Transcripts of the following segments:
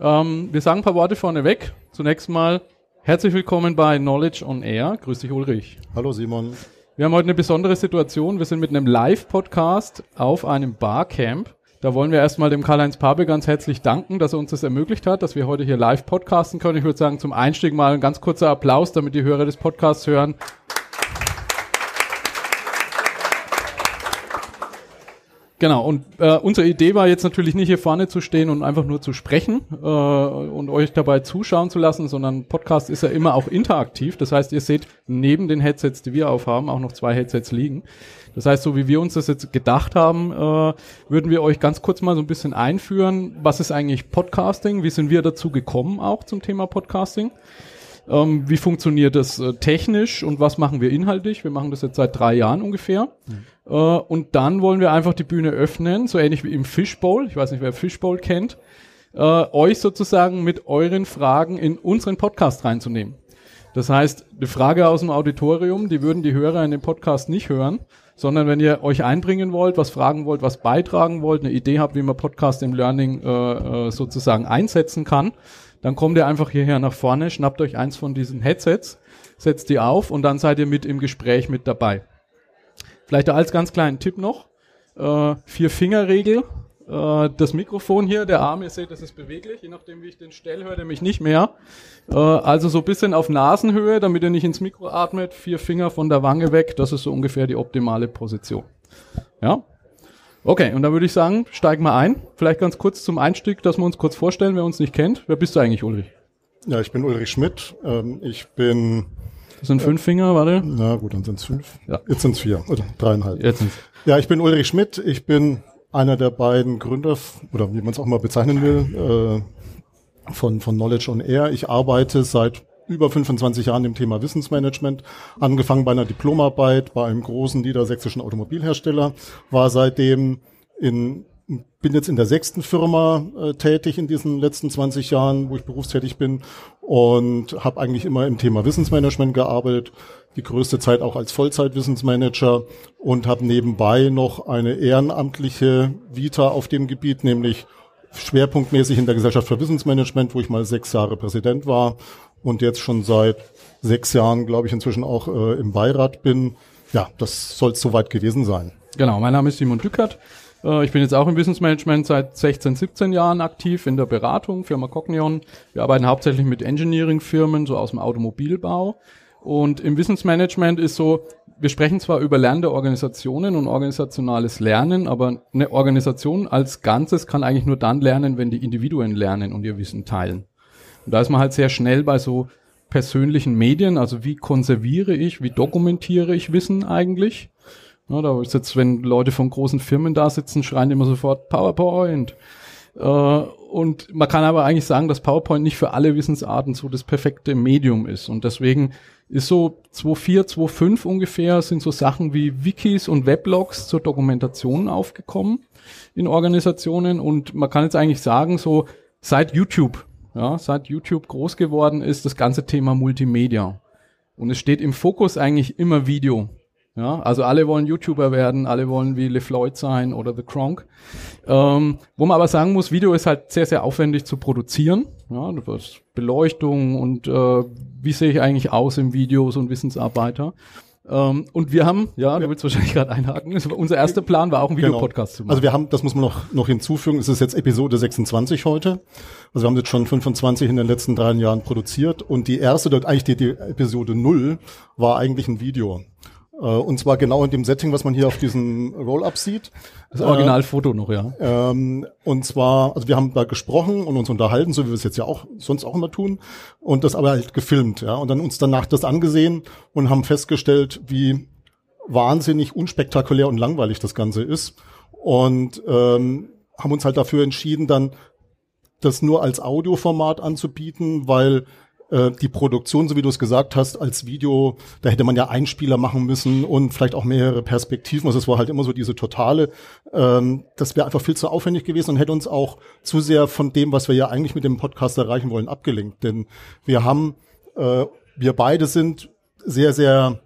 Ähm, wir sagen ein paar Worte vorneweg. Zunächst mal herzlich willkommen bei Knowledge on Air. Grüß dich, Ulrich. Hallo, Simon. Wir haben heute eine besondere Situation. Wir sind mit einem Live-Podcast auf einem Barcamp. Da wollen wir erstmal dem Karl-Heinz Pape ganz herzlich danken, dass er uns das ermöglicht hat, dass wir heute hier live podcasten können. Ich würde sagen, zum Einstieg mal ein ganz kurzer Applaus, damit die Hörer des Podcasts hören. Genau, und äh, unsere Idee war jetzt natürlich nicht hier vorne zu stehen und einfach nur zu sprechen äh, und euch dabei zuschauen zu lassen, sondern Podcast ist ja immer auch interaktiv. Das heißt, ihr seht neben den Headsets, die wir aufhaben, auch noch zwei Headsets liegen. Das heißt, so wie wir uns das jetzt gedacht haben, äh, würden wir euch ganz kurz mal so ein bisschen einführen. Was ist eigentlich Podcasting? Wie sind wir dazu gekommen auch zum Thema Podcasting? Ähm, wie funktioniert das äh, technisch und was machen wir inhaltlich? Wir machen das jetzt seit drei Jahren ungefähr. Mhm. Äh, und dann wollen wir einfach die Bühne öffnen, so ähnlich wie im Fishbowl. Ich weiß nicht, wer Fishbowl kennt. Äh, euch sozusagen mit euren Fragen in unseren Podcast reinzunehmen. Das heißt, eine Frage aus dem Auditorium, die würden die Hörer in dem Podcast nicht hören, sondern wenn ihr euch einbringen wollt, was fragen wollt, was beitragen wollt, eine Idee habt, wie man Podcast im Learning äh, äh sozusagen einsetzen kann, dann kommt ihr einfach hierher nach vorne, schnappt euch eins von diesen Headsets, setzt die auf und dann seid ihr mit im Gespräch mit dabei. Vielleicht als ganz kleinen Tipp noch, äh, Vier-Finger-Regel, äh, das Mikrofon hier, der Arm, ihr seht, das ist beweglich, je nachdem wie ich den stelle, hört er mich nicht mehr. Äh, also so bisschen auf Nasenhöhe, damit ihr nicht ins Mikro atmet, vier Finger von der Wange weg, das ist so ungefähr die optimale Position. Ja, Okay, und dann würde ich sagen, steigen wir ein. Vielleicht ganz kurz zum Einstieg, dass wir uns kurz vorstellen, wer uns nicht kennt. Wer bist du eigentlich, Ulrich? Ja, ich bin Ulrich Schmidt. Ähm, ich bin. Das sind fünf Finger, warte. Na gut, dann sind es fünf. Ja. Jetzt sind es vier oder dreieinhalb. Jetzt sind's. Ja, ich bin Ulrich Schmidt. Ich bin einer der beiden Gründer oder wie man es auch mal bezeichnen will äh, von von Knowledge on Air. Ich arbeite seit über 25 Jahren im Thema Wissensmanagement, angefangen bei einer Diplomarbeit bei einem großen niedersächsischen Automobilhersteller, war seitdem in bin jetzt in der sechsten Firma äh, tätig in diesen letzten 20 Jahren, wo ich berufstätig bin und habe eigentlich immer im Thema Wissensmanagement gearbeitet, die größte Zeit auch als Vollzeitwissensmanager und habe nebenbei noch eine ehrenamtliche Vita auf dem Gebiet, nämlich schwerpunktmäßig in der Gesellschaft für Wissensmanagement, wo ich mal sechs Jahre Präsident war und jetzt schon seit sechs Jahren, glaube ich, inzwischen auch äh, im Beirat bin. Ja, das soll es soweit gewesen sein. Genau, mein Name ist Simon Dückert. Äh, ich bin jetzt auch im Wissensmanagement seit 16, 17 Jahren aktiv in der Beratung, Firma Cognion. Wir arbeiten hauptsächlich mit Engineering-Firmen, so aus dem Automobilbau. Und im Wissensmanagement ist so, wir sprechen zwar über lernende Organisationen und organisationales Lernen, aber eine Organisation als Ganzes kann eigentlich nur dann lernen, wenn die Individuen lernen und ihr Wissen teilen. Und da ist man halt sehr schnell bei so persönlichen Medien, also wie konserviere ich, wie dokumentiere ich Wissen eigentlich. Ja, da ist jetzt, wenn Leute von großen Firmen da sitzen, schreien immer sofort PowerPoint. Äh, und man kann aber eigentlich sagen, dass PowerPoint nicht für alle Wissensarten so das perfekte Medium ist. Und deswegen ist so 2.4, 2.5 ungefähr sind so Sachen wie Wikis und Weblogs zur Dokumentation aufgekommen in Organisationen. Und man kann jetzt eigentlich sagen, so seit YouTube ja, seit YouTube groß geworden ist, das ganze Thema Multimedia. Und es steht im Fokus eigentlich immer Video. Ja, also alle wollen YouTuber werden, alle wollen wie LeFloid sein oder The Kronk. Ähm, wo man aber sagen muss, Video ist halt sehr, sehr aufwendig zu produzieren. Ja, das Beleuchtung und äh, wie sehe ich eigentlich aus im Video, so ein Wissensarbeiter. Ähm, und wir haben, ja, du willst wahrscheinlich gerade einhaken, unser erster Plan war auch ein genau. Videopodcast genau. zu machen. Also wir haben, das muss man noch, noch hinzufügen, es ist jetzt Episode 26 heute. Also wir haben jetzt schon 25 in den letzten drei Jahren produziert und die erste, eigentlich die, die Episode 0, war eigentlich ein Video. Äh, und zwar genau in dem Setting, was man hier auf diesem Roll-Up sieht. Das Originalfoto äh, noch, ja. Ähm, und zwar, also wir haben da gesprochen und uns unterhalten, so wie wir es jetzt ja auch sonst auch immer tun, und das aber halt gefilmt, ja. Und dann uns danach das angesehen und haben festgestellt, wie wahnsinnig unspektakulär und langweilig das Ganze ist. Und ähm, haben uns halt dafür entschieden, dann das nur als Audioformat anzubieten, weil äh, die Produktion, so wie du es gesagt hast, als Video, da hätte man ja Einspieler machen müssen und vielleicht auch mehrere Perspektiven. Also es war halt immer so diese totale, ähm, das wäre einfach viel zu aufwendig gewesen und hätte uns auch zu sehr von dem, was wir ja eigentlich mit dem Podcast erreichen wollen, abgelenkt. Denn wir haben, äh, wir beide sind sehr, sehr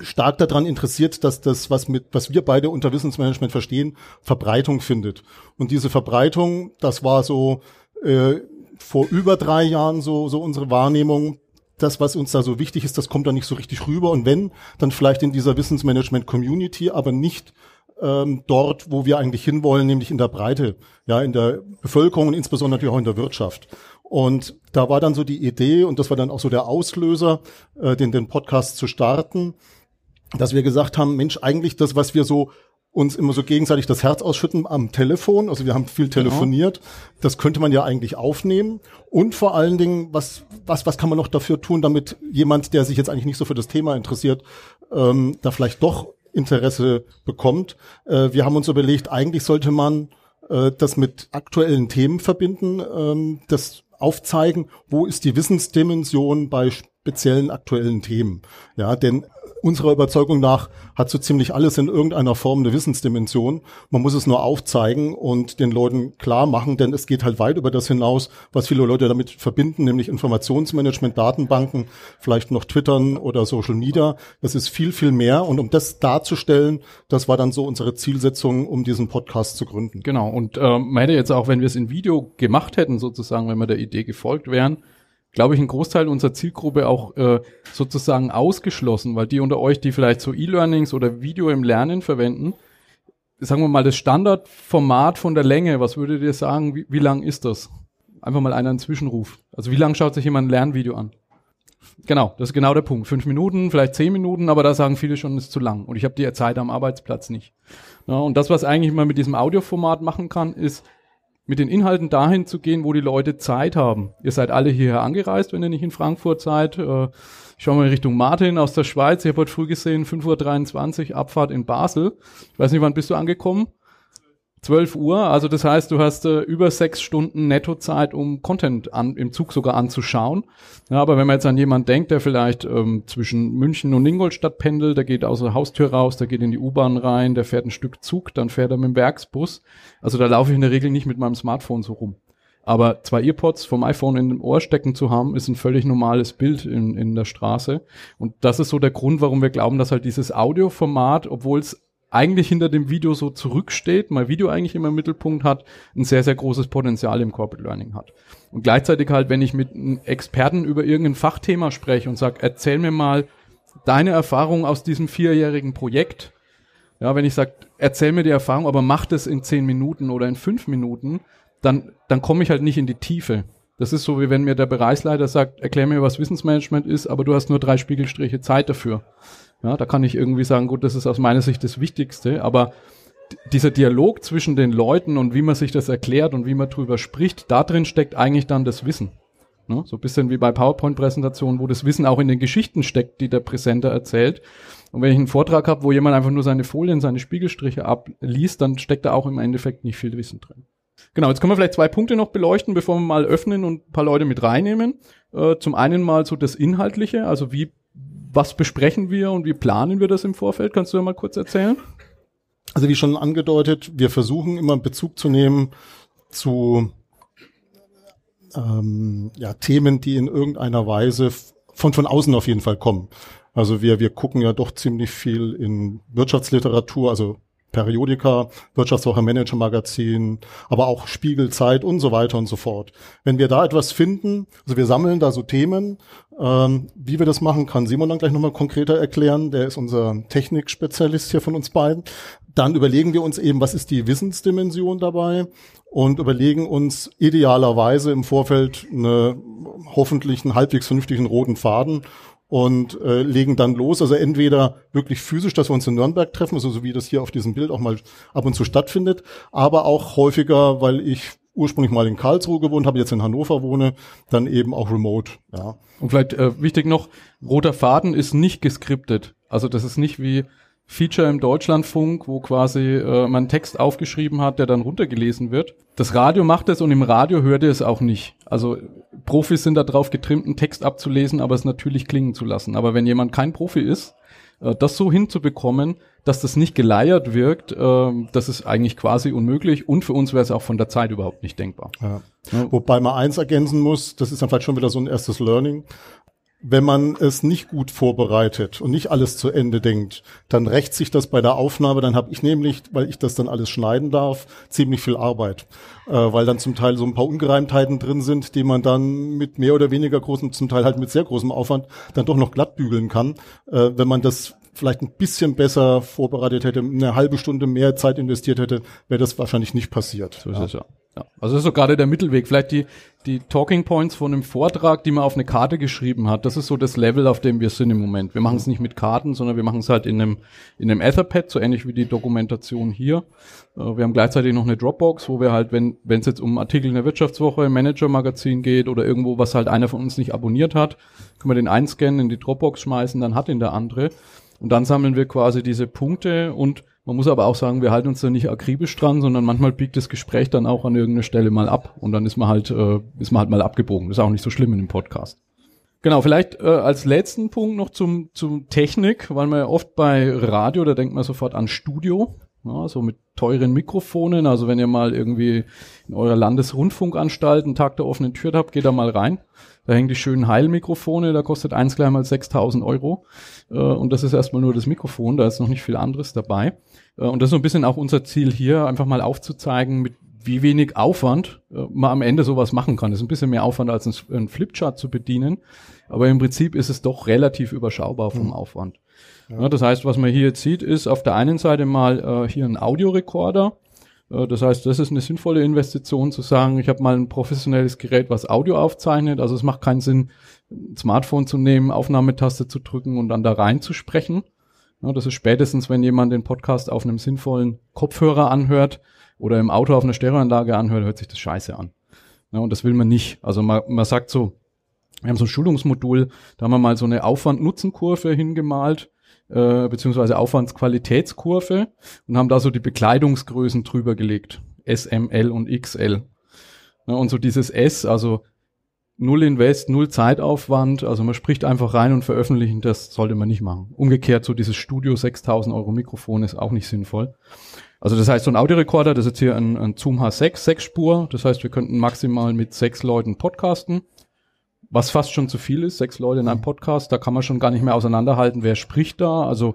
stark daran interessiert, dass das, was mit, was wir beide unter Wissensmanagement verstehen, Verbreitung findet. Und diese Verbreitung, das war so, äh, vor über drei Jahren so, so unsere Wahrnehmung. Das, was uns da so wichtig ist, das kommt da nicht so richtig rüber. Und wenn, dann vielleicht in dieser Wissensmanagement-Community, aber nicht ähm, dort, wo wir eigentlich hinwollen, nämlich in der Breite, ja, in der Bevölkerung und insbesondere natürlich auch in der Wirtschaft. Und da war dann so die Idee, und das war dann auch so der Auslöser, äh, den, den Podcast zu starten, dass wir gesagt haben, Mensch, eigentlich das, was wir so uns immer so gegenseitig das Herz ausschütten am Telefon. Also wir haben viel telefoniert. Genau. Das könnte man ja eigentlich aufnehmen. Und vor allen Dingen, was, was, was kann man noch dafür tun, damit jemand, der sich jetzt eigentlich nicht so für das Thema interessiert, ähm, da vielleicht doch Interesse bekommt. Äh, wir haben uns überlegt, eigentlich sollte man äh, das mit aktuellen Themen verbinden, ähm, das aufzeigen, wo ist die Wissensdimension bei speziellen aktuellen Themen. Ja, denn unserer Überzeugung nach hat so ziemlich alles in irgendeiner Form eine Wissensdimension. Man muss es nur aufzeigen und den Leuten klar machen, denn es geht halt weit über das hinaus, was viele Leute damit verbinden, nämlich Informationsmanagement, Datenbanken, vielleicht noch Twittern oder Social Media. Das ist viel, viel mehr. Und um das darzustellen, das war dann so unsere Zielsetzung, um diesen Podcast zu gründen. Genau. Und äh, meine jetzt auch, wenn wir es in Video gemacht hätten, sozusagen, wenn wir der Idee gefolgt wären, glaube ich, ein Großteil unserer Zielgruppe auch äh, sozusagen ausgeschlossen, weil die unter euch, die vielleicht so E-Learnings oder Video im Lernen verwenden, sagen wir mal, das Standardformat von der Länge, was würdet ihr sagen, wie, wie lang ist das? Einfach mal einer einen Zwischenruf. Also wie lang schaut sich jemand ein Lernvideo an? Genau, das ist genau der Punkt. Fünf Minuten, vielleicht zehn Minuten, aber da sagen viele schon, ist zu lang. Und ich habe die Zeit am Arbeitsplatz nicht. Ja, und das, was eigentlich man mit diesem Audioformat machen kann, ist mit den Inhalten dahin zu gehen, wo die Leute Zeit haben. Ihr seid alle hierher angereist, wenn ihr nicht in Frankfurt seid. Äh, ich schaue mal in Richtung Martin aus der Schweiz. Ich habe heute früh gesehen, 5.23 Uhr Abfahrt in Basel. Ich weiß nicht, wann bist du angekommen? 12 Uhr, also das heißt, du hast äh, über sechs Stunden Nettozeit, um Content an, im Zug sogar anzuschauen. Ja, aber wenn man jetzt an jemanden denkt, der vielleicht ähm, zwischen München und Ingolstadt pendelt, der geht aus der Haustür raus, der geht in die U-Bahn rein, der fährt ein Stück Zug, dann fährt er mit dem Werksbus. Also da laufe ich in der Regel nicht mit meinem Smartphone so rum. Aber zwei Earpods vom iPhone in dem Ohr stecken zu haben, ist ein völlig normales Bild in, in der Straße. Und das ist so der Grund, warum wir glauben, dass halt dieses Audioformat, obwohl es eigentlich hinter dem Video so zurücksteht, mal Video eigentlich immer im Mittelpunkt hat, ein sehr, sehr großes Potenzial im Corporate Learning hat. Und gleichzeitig halt, wenn ich mit einem Experten über irgendein Fachthema spreche und sage, erzähl mir mal deine Erfahrung aus diesem vierjährigen Projekt. Ja, wenn ich sage, erzähl mir die Erfahrung, aber mach das in zehn Minuten oder in fünf Minuten, dann, dann komme ich halt nicht in die Tiefe. Das ist so, wie wenn mir der Bereichsleiter sagt, erklär mir, was Wissensmanagement ist, aber du hast nur drei Spiegelstriche Zeit dafür. Ja, da kann ich irgendwie sagen, gut, das ist aus meiner Sicht das Wichtigste, aber dieser Dialog zwischen den Leuten und wie man sich das erklärt und wie man drüber spricht, da drin steckt eigentlich dann das Wissen. Ne? So ein bisschen wie bei PowerPoint-Präsentationen, wo das Wissen auch in den Geschichten steckt, die der Präsenter erzählt. Und wenn ich einen Vortrag habe, wo jemand einfach nur seine Folien, seine Spiegelstriche abliest, dann steckt da auch im Endeffekt nicht viel Wissen drin. Genau, jetzt können wir vielleicht zwei Punkte noch beleuchten, bevor wir mal öffnen und ein paar Leute mit reinnehmen. Äh, zum einen mal so das Inhaltliche, also wie was besprechen wir und wie planen wir das im Vorfeld? Kannst du ja mal kurz erzählen? Also wie schon angedeutet, wir versuchen immer Bezug zu nehmen zu ähm, ja, Themen, die in irgendeiner Weise von von außen auf jeden Fall kommen. Also wir wir gucken ja doch ziemlich viel in Wirtschaftsliteratur, also Periodika, Wirtschaftswoche Manager Magazin, aber auch Spiegelzeit und so weiter und so fort. Wenn wir da etwas finden, also wir sammeln da so Themen, ähm, wie wir das machen, kann Simon dann gleich nochmal konkreter erklären. Der ist unser Technikspezialist hier von uns beiden. Dann überlegen wir uns eben, was ist die Wissensdimension dabei und überlegen uns idealerweise im Vorfeld eine, hoffentlich einen halbwegs vernünftigen roten Faden und äh, legen dann los. Also entweder wirklich physisch, dass wir uns in Nürnberg treffen, also so wie das hier auf diesem Bild auch mal ab und zu stattfindet, aber auch häufiger, weil ich ursprünglich mal in Karlsruhe gewohnt habe, jetzt in Hannover wohne, dann eben auch remote. Ja. Und vielleicht äh, wichtig noch, roter Faden ist nicht geskriptet. Also das ist nicht wie Feature im Deutschlandfunk, wo quasi äh, man Text aufgeschrieben hat, der dann runtergelesen wird. Das Radio macht es und im Radio hört ihr es auch nicht. Also Profis sind darauf getrimmt, einen Text abzulesen, aber es natürlich klingen zu lassen. Aber wenn jemand kein Profi ist, äh, das so hinzubekommen, dass das nicht geleiert wirkt, äh, das ist eigentlich quasi unmöglich und für uns wäre es auch von der Zeit überhaupt nicht denkbar. Ja. Ja. Wobei man eins ergänzen muss, das ist dann vielleicht schon wieder so ein erstes Learning wenn man es nicht gut vorbereitet und nicht alles zu Ende denkt, dann rächt sich das bei der Aufnahme. Dann habe ich nämlich, weil ich das dann alles schneiden darf, ziemlich viel Arbeit, äh, weil dann zum Teil so ein paar Ungereimtheiten drin sind, die man dann mit mehr oder weniger großem, zum Teil halt mit sehr großem Aufwand dann doch noch glatt bügeln kann, äh, wenn man das vielleicht ein bisschen besser vorbereitet hätte, eine halbe Stunde mehr Zeit investiert hätte, wäre das wahrscheinlich nicht passiert. So ist ja. es ja. Ja, also das ist so gerade der Mittelweg. Vielleicht die, die Talking Points von einem Vortrag, die man auf eine Karte geschrieben hat. Das ist so das Level, auf dem wir sind im Moment. Wir machen es nicht mit Karten, sondern wir machen es halt in einem, in einem Etherpad, so ähnlich wie die Dokumentation hier. Äh, wir haben gleichzeitig noch eine Dropbox, wo wir halt, wenn wenn es jetzt um Artikel in der Wirtschaftswoche, Manager-Magazin geht oder irgendwo, was halt einer von uns nicht abonniert hat, können wir den einscannen, in die Dropbox schmeißen, dann hat ihn der andere. Und dann sammeln wir quasi diese Punkte und man muss aber auch sagen, wir halten uns da nicht akribisch dran, sondern manchmal biegt das Gespräch dann auch an irgendeiner Stelle mal ab und dann ist man halt, äh, ist man halt mal abgebogen. Das ist auch nicht so schlimm in dem Podcast. Genau, vielleicht äh, als letzten Punkt noch zum, zum Technik, weil man ja oft bei Radio, da denkt man sofort an Studio, ja, so mit teuren Mikrofonen. Also wenn ihr mal irgendwie in eurer Landesrundfunkanstalt einen Tag der offenen Tür habt, geht da mal rein. Da hängen die schönen Heilmikrofone, da kostet eins gleich mal 6000 Euro. Äh, und das ist erstmal nur das Mikrofon, da ist noch nicht viel anderes dabei. Äh, und das ist so ein bisschen auch unser Ziel hier, einfach mal aufzuzeigen, mit wie wenig Aufwand äh, man am Ende sowas machen kann. Das ist ein bisschen mehr Aufwand als ein, ein Flipchart zu bedienen. Aber im Prinzip ist es doch relativ überschaubar vom mhm. Aufwand. Ja. das heißt, was man hier jetzt sieht, ist auf der einen Seite mal äh, hier ein Audiorekorder. Äh, das heißt, das ist eine sinnvolle Investition zu sagen, ich habe mal ein professionelles Gerät, was Audio aufzeichnet. Also es macht keinen Sinn, ein Smartphone zu nehmen, Aufnahmetaste zu drücken und dann da rein zu sprechen. Ja, das ist spätestens, wenn jemand den Podcast auf einem sinnvollen Kopfhörer anhört oder im Auto auf einer Stereoanlage anhört, hört sich das scheiße an. Und das will man nicht. Also man, man sagt so, wir haben so ein Schulungsmodul, da haben wir mal so eine Aufwand-Nutzen-Kurve hingemalt äh, beziehungsweise Aufwandsqualitätskurve und haben da so die Bekleidungsgrößen drüber gelegt. S, M, L und XL. Ja, und so dieses S, also null Invest, null Zeitaufwand, also man spricht einfach rein und veröffentlichen, das sollte man nicht machen. Umgekehrt, so dieses Studio 6000 Euro Mikrofon ist auch nicht sinnvoll. Also das heißt, so ein Audiorekorder, das ist jetzt hier ein, ein Zoom H6, sechs Spur, das heißt, wir könnten maximal mit sechs Leuten podcasten was fast schon zu viel ist, sechs Leute in einem. Podcast, da kann man schon gar nicht mehr auseinanderhalten, wer spricht da. Also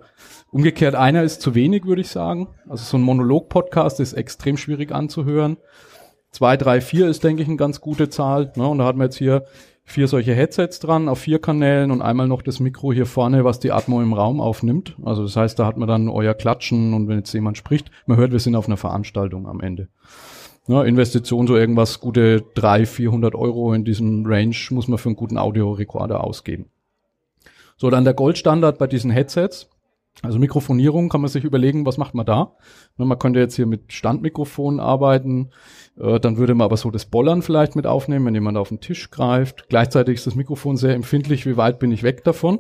umgekehrt, einer ist zu wenig, würde ich sagen. Also so ein Monolog-Podcast ist extrem schwierig anzuhören. Zwei, drei, vier ist, denke ich, eine ganz gute Zahl. Ne? Und da hat man jetzt hier vier solche Headsets dran auf vier Kanälen und einmal noch das Mikro hier vorne, was die Atmo im Raum aufnimmt. Also das heißt, da hat man dann euer Klatschen und wenn jetzt jemand spricht, man hört, wir sind auf einer Veranstaltung am Ende. Ja, Investition so irgendwas gute 300, 400 Euro in diesem Range muss man für einen guten Audiorekorder ausgeben. So, dann der Goldstandard bei diesen Headsets. Also Mikrofonierung kann man sich überlegen, was macht man da? Man könnte jetzt hier mit Standmikrofonen arbeiten, äh, dann würde man aber so das Bollern vielleicht mit aufnehmen, wenn jemand auf den Tisch greift. Gleichzeitig ist das Mikrofon sehr empfindlich, wie weit bin ich weg davon?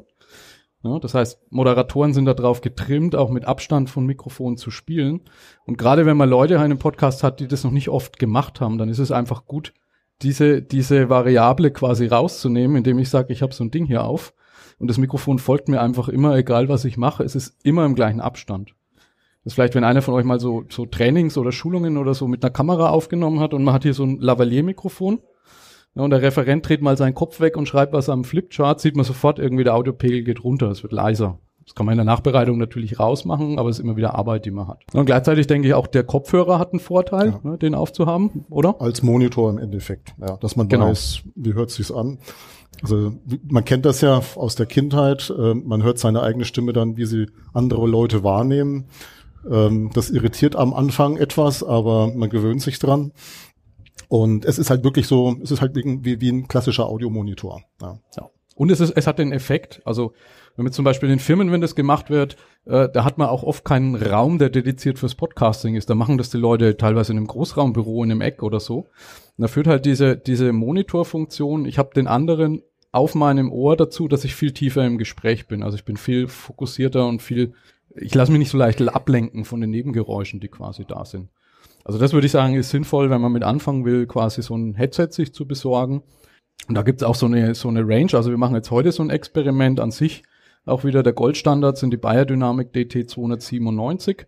Ja, das heißt, Moderatoren sind darauf getrimmt, auch mit Abstand von Mikrofonen zu spielen. Und gerade wenn man Leute in einem Podcast hat, die das noch nicht oft gemacht haben, dann ist es einfach gut, diese, diese Variable quasi rauszunehmen, indem ich sage, ich habe so ein Ding hier auf und das Mikrofon folgt mir einfach immer, egal was ich mache, es ist immer im gleichen Abstand. Das ist vielleicht, wenn einer von euch mal so, so Trainings oder Schulungen oder so mit einer Kamera aufgenommen hat und man hat hier so ein Lavalier-Mikrofon ja, und der Referent dreht mal seinen Kopf weg und schreibt was am Flipchart, sieht man sofort irgendwie, der Audiopegel geht runter, es wird leiser. Das kann man in der Nachbereitung natürlich rausmachen, aber es ist immer wieder Arbeit, die man hat. Und gleichzeitig denke ich auch, der Kopfhörer hat einen Vorteil, ja. ne, den aufzuhaben, oder? Als Monitor im Endeffekt, ja, dass man genau. weiß, wie hört sich's an. Also man kennt das ja aus der Kindheit, äh, man hört seine eigene Stimme dann, wie sie andere Leute wahrnehmen. Ähm, das irritiert am Anfang etwas, aber man gewöhnt sich dran. Und es ist halt wirklich so, es ist halt wie, wie ein klassischer Audiomonitor. Ja. ja. Und es ist, es hat den Effekt, also wenn man zum Beispiel in Firmen, wenn das gemacht wird, äh, da hat man auch oft keinen Raum, der dediziert fürs Podcasting ist. Da machen das die Leute teilweise in einem Großraumbüro in einem Eck oder so. Und da führt halt diese, diese Monitorfunktion, ich habe den anderen auf meinem Ohr dazu, dass ich viel tiefer im Gespräch bin. Also ich bin viel fokussierter und viel, ich lasse mich nicht so leicht ablenken von den Nebengeräuschen, die quasi da sind. Also das würde ich sagen, ist sinnvoll, wenn man mit anfangen will, quasi so ein Headset sich zu besorgen. Und da gibt's auch so eine, so eine Range. Also wir machen jetzt heute so ein Experiment an sich. Auch wieder der Goldstandard sind die Bayer Dynamic DT297.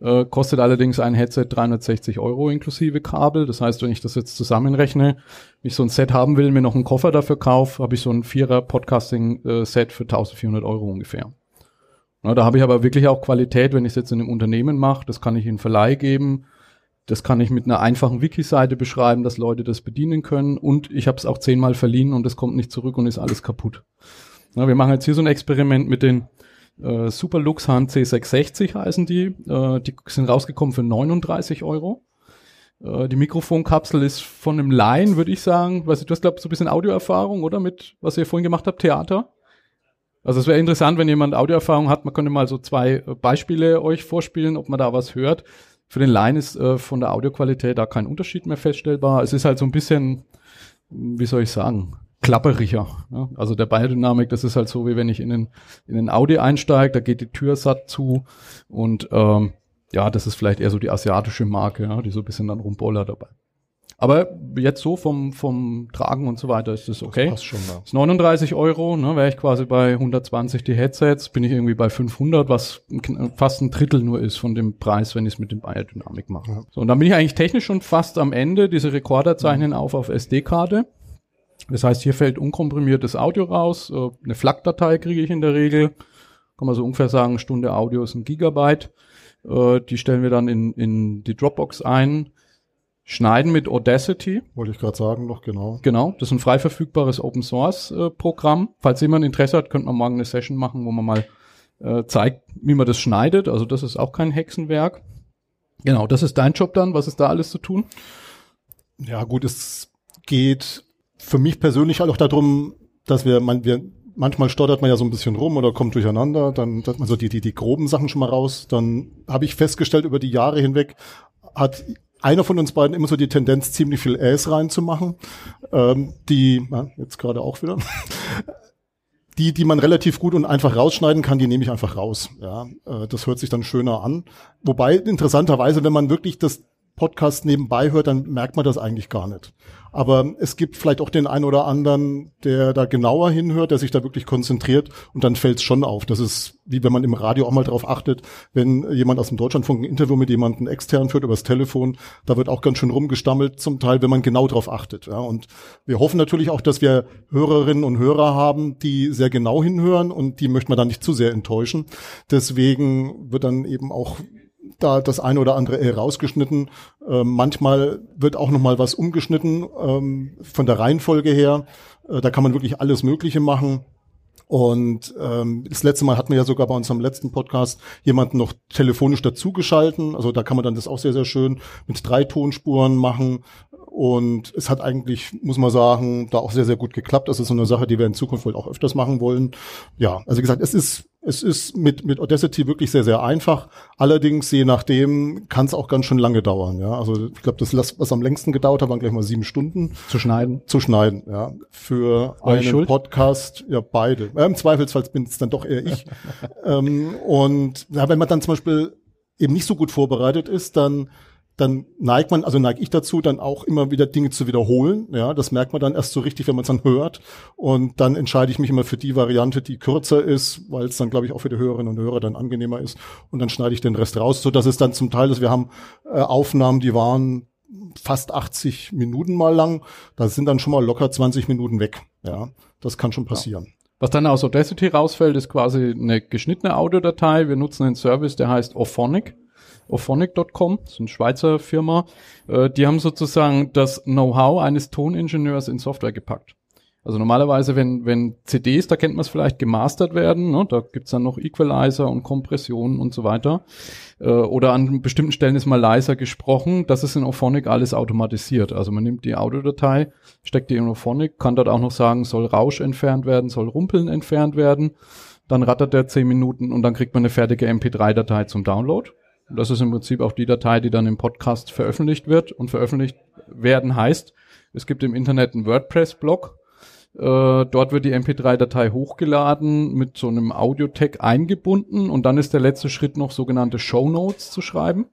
Äh, kostet allerdings ein Headset 360 Euro inklusive Kabel. Das heißt, wenn ich das jetzt zusammenrechne, wenn ich so ein Set haben will, mir noch einen Koffer dafür kaufe, habe ich so ein Vierer Podcasting-Set für 1400 Euro ungefähr. Na, da habe ich aber wirklich auch Qualität, wenn ich es jetzt in einem Unternehmen mache. Das kann ich in Verleih geben. Das kann ich mit einer einfachen Wiki-Seite beschreiben, dass Leute das bedienen können. Und ich habe es auch zehnmal verliehen und es kommt nicht zurück und ist alles kaputt. Na, wir machen jetzt hier so ein Experiment mit den äh, Superlux HNC 660 heißen die. Äh, die sind rausgekommen für 39 Euro. Äh, die Mikrofonkapsel ist von einem Laien, würde ich sagen. Weißt du, du hast, glaube ich, so ein bisschen Audioerfahrung, oder? Mit, was ihr vorhin gemacht habt, Theater? Also es wäre interessant, wenn jemand Audioerfahrung hat. Man könnte mal so zwei äh, Beispiele euch vorspielen, ob man da was hört. Für den Laien ist äh, von der Audioqualität da kein Unterschied mehr feststellbar. Es ist halt so ein bisschen, wie soll ich sagen, klapperiger. Ja? Also der Biodynamik, das ist halt so, wie wenn ich in den, in den Audi einsteige, da geht die Tür satt zu und ähm, ja, das ist vielleicht eher so die asiatische Marke, ja, die so ein bisschen dann rumboller dabei. Aber jetzt so vom, vom Tragen und so weiter ist das okay. Das passt schon, ja. Ist 39 Euro, ne, wäre ich quasi bei 120 die Headsets, bin ich irgendwie bei 500, was fast ein Drittel nur ist von dem Preis, wenn ich es mit dem Biodynamik mache. Ja. So, und dann bin ich eigentlich technisch schon fast am Ende. Diese Rekorder zeichnen mhm. auf auf SD-Karte. Das heißt, hier fällt unkomprimiertes Audio raus. Äh, eine FLAC-Datei kriege ich in der Regel. Kann man so ungefähr sagen, Stunde Audio ist ein Gigabyte. Äh, die stellen wir dann in, in die Dropbox ein. Schneiden mit Audacity. Wollte ich gerade sagen, noch genau. Genau, das ist ein frei verfügbares Open Source äh, Programm. Falls jemand Interesse hat, könnte man morgen eine Session machen, wo man mal äh, zeigt, wie man das schneidet. Also das ist auch kein Hexenwerk. Genau, das ist dein Job dann. Was ist da alles zu tun? Ja, gut, es geht für mich persönlich halt auch darum, dass wir, man, wir manchmal stottert man ja so ein bisschen rum oder kommt durcheinander, dann hat man so die, die, die groben Sachen schon mal raus. Dann habe ich festgestellt, über die Jahre hinweg hat einer von uns beiden immer so die Tendenz, ziemlich viel Äs reinzumachen, ähm, die, ja, jetzt gerade auch wieder, die, die man relativ gut und einfach rausschneiden kann, die nehme ich einfach raus. Ja, äh, das hört sich dann schöner an. Wobei interessanterweise, wenn man wirklich das Podcast nebenbei hört, dann merkt man das eigentlich gar nicht. Aber es gibt vielleicht auch den einen oder anderen, der da genauer hinhört, der sich da wirklich konzentriert und dann fällt es schon auf. Das ist wie wenn man im Radio auch mal drauf achtet, wenn jemand aus dem Deutschlandfunk ein Interview mit jemandem extern führt übers Telefon, da wird auch ganz schön rumgestammelt zum Teil, wenn man genau drauf achtet. Ja. Und wir hoffen natürlich auch, dass wir Hörerinnen und Hörer haben, die sehr genau hinhören und die möchten wir dann nicht zu sehr enttäuschen. Deswegen wird dann eben auch da das eine oder andere eher rausgeschnitten. Ähm, manchmal wird auch noch mal was umgeschnitten ähm, von der Reihenfolge her. Äh, da kann man wirklich alles Mögliche machen. Und ähm, das letzte Mal hatten wir ja sogar bei unserem letzten Podcast jemanden noch telefonisch dazugeschalten. Also da kann man dann das auch sehr, sehr schön mit drei Tonspuren machen. Und es hat eigentlich, muss man sagen, da auch sehr, sehr gut geklappt. Das ist so eine Sache, die wir in Zukunft wohl auch öfters machen wollen. Ja, also wie gesagt, es ist es ist mit, mit Audacity wirklich sehr, sehr einfach. Allerdings, je nachdem, kann es auch ganz schön lange dauern. Ja, also ich glaube, das, was am längsten gedauert hat, waren gleich mal sieben Stunden. Zu schneiden. Zu schneiden, ja. Für War einen? Podcast, ja, beide. Ja, Im Zweifelsfall bin es dann doch eher ich. ähm, und ja, wenn man dann zum Beispiel eben nicht so gut vorbereitet ist, dann dann neigt man, also neige ich dazu, dann auch immer wieder Dinge zu wiederholen. Ja, das merkt man dann erst so richtig, wenn man es dann hört. Und dann entscheide ich mich immer für die Variante, die kürzer ist, weil es dann, glaube ich, auch für die Hörerinnen und Hörer dann angenehmer ist. Und dann schneide ich den Rest raus, so dass es dann zum Teil, dass wir haben äh, Aufnahmen, die waren fast 80 Minuten mal lang. Da sind dann schon mal locker 20 Minuten weg. Ja, das kann schon passieren. Ja. Was dann aus Audacity rausfällt, ist quasi eine geschnittene Audiodatei. Wir nutzen einen Service, der heißt Orphonic. Ophonic.com, ist eine Schweizer Firma, äh, die haben sozusagen das Know-how eines Toningenieurs in Software gepackt. Also normalerweise, wenn, wenn CDs, da kennt man es vielleicht, gemastert werden, ne, da gibt's dann noch Equalizer und Kompressionen und so weiter. Äh, oder an bestimmten Stellen ist mal leiser gesprochen. Das ist in Ophonic alles automatisiert. Also man nimmt die Audiodatei, steckt die in Ophonic, kann dort auch noch sagen, soll Rausch entfernt werden, soll Rumpeln entfernt werden. Dann rattert der 10 Minuten und dann kriegt man eine fertige MP3-Datei zum Download. Das ist im Prinzip auch die Datei, die dann im Podcast veröffentlicht wird. Und veröffentlicht werden heißt, es gibt im Internet einen WordPress-Blog. Äh, dort wird die MP3-Datei hochgeladen, mit so einem Audio-Tag eingebunden und dann ist der letzte Schritt noch sogenannte Show Notes zu schreiben.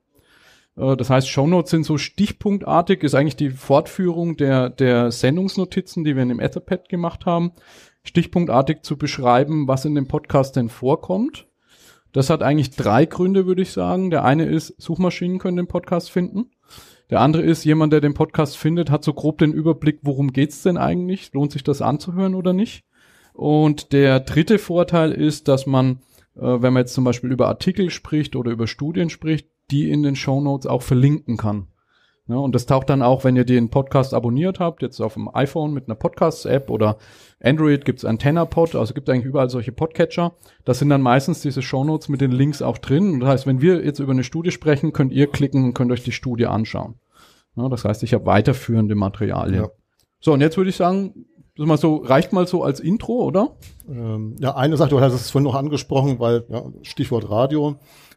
Äh, das heißt, Show Notes sind so stichpunktartig, ist eigentlich die Fortführung der, der Sendungsnotizen, die wir in dem Etherpad gemacht haben, stichpunktartig zu beschreiben, was in dem Podcast denn vorkommt Das hat eigentlich drei Gründe, würde ich sagen. Der eine ist, Suchmaschinen können den Podcast finden. Der andere ist, jemand, der den Podcast findet, hat so grob den Überblick, worum geht's denn eigentlich? Lohnt sich das anzuhören oder nicht? Und der dritte Vorteil ist, dass man, äh, wenn man jetzt zum Beispiel über Artikel spricht oder über Studien spricht, die in den Show Notes auch verlinken kann. Ja, und das taucht dann auch, wenn ihr den Podcast abonniert habt, jetzt auf dem iPhone mit einer Podcast-App oder Android gibt's Antenna-Pod, also gibt eigentlich überall solche Podcatcher. Da sind dann meistens diese Shownotes mit den Links auch drin. Und das heißt, wenn wir jetzt über eine Studie sprechen, könnt ihr klicken und könnt euch die Studie anschauen. Ja, das heißt, ich habe weiterführende Materialien. Ja. So, und jetzt würde ich sagen, das mal so, reicht mal so als Intro, oder? Ähm, ja, eine Sache, du hast es vorhin noch angesprochen, weil ja, Stichwort Radio.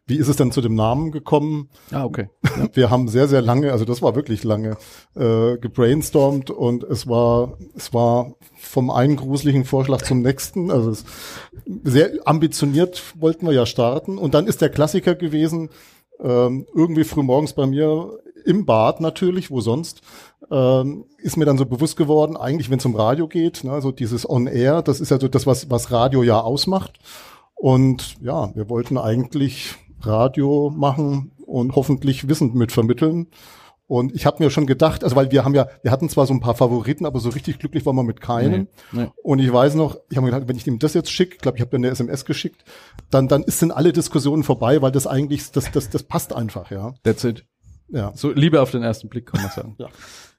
Wie ist es denn zu dem Namen gekommen? Ah, okay. Ja. Wir haben sehr, sehr lange, also das war wirklich lange, äh, gebrainstormt und es war, es war vom einen gruseligen Vorschlag zum nächsten. Also es, sehr ambitioniert wollten wir ja starten. Und dann ist der Klassiker gewesen, ähm, irgendwie früh morgens bei mir im Bad natürlich, wo sonst, ähm, ist mir dann so bewusst geworden, eigentlich wenn es um Radio geht, ne, so dieses On-Air, das ist ja so das, was, was Radio ja ausmacht. Und ja, wir wollten eigentlich Radio machen und hoffentlich Wissen mitvermitteln. Und ich habe mir schon gedacht, also weil wir haben ja, wir hatten zwar so ein paar Favoriten, aber so richtig glücklich waren wir mit keinem. Nee, nee. Und ich weiß noch, ich habe mir gedacht, wenn ich ihm das jetzt schicke, glaube ich, habe dir eine SMS geschickt, dann dann ist sind alle Diskussionen vorbei, weil das eigentlich, das das das passt einfach, ja. That's it. Ja. So Liebe auf den ersten Blick kann man sagen. ja.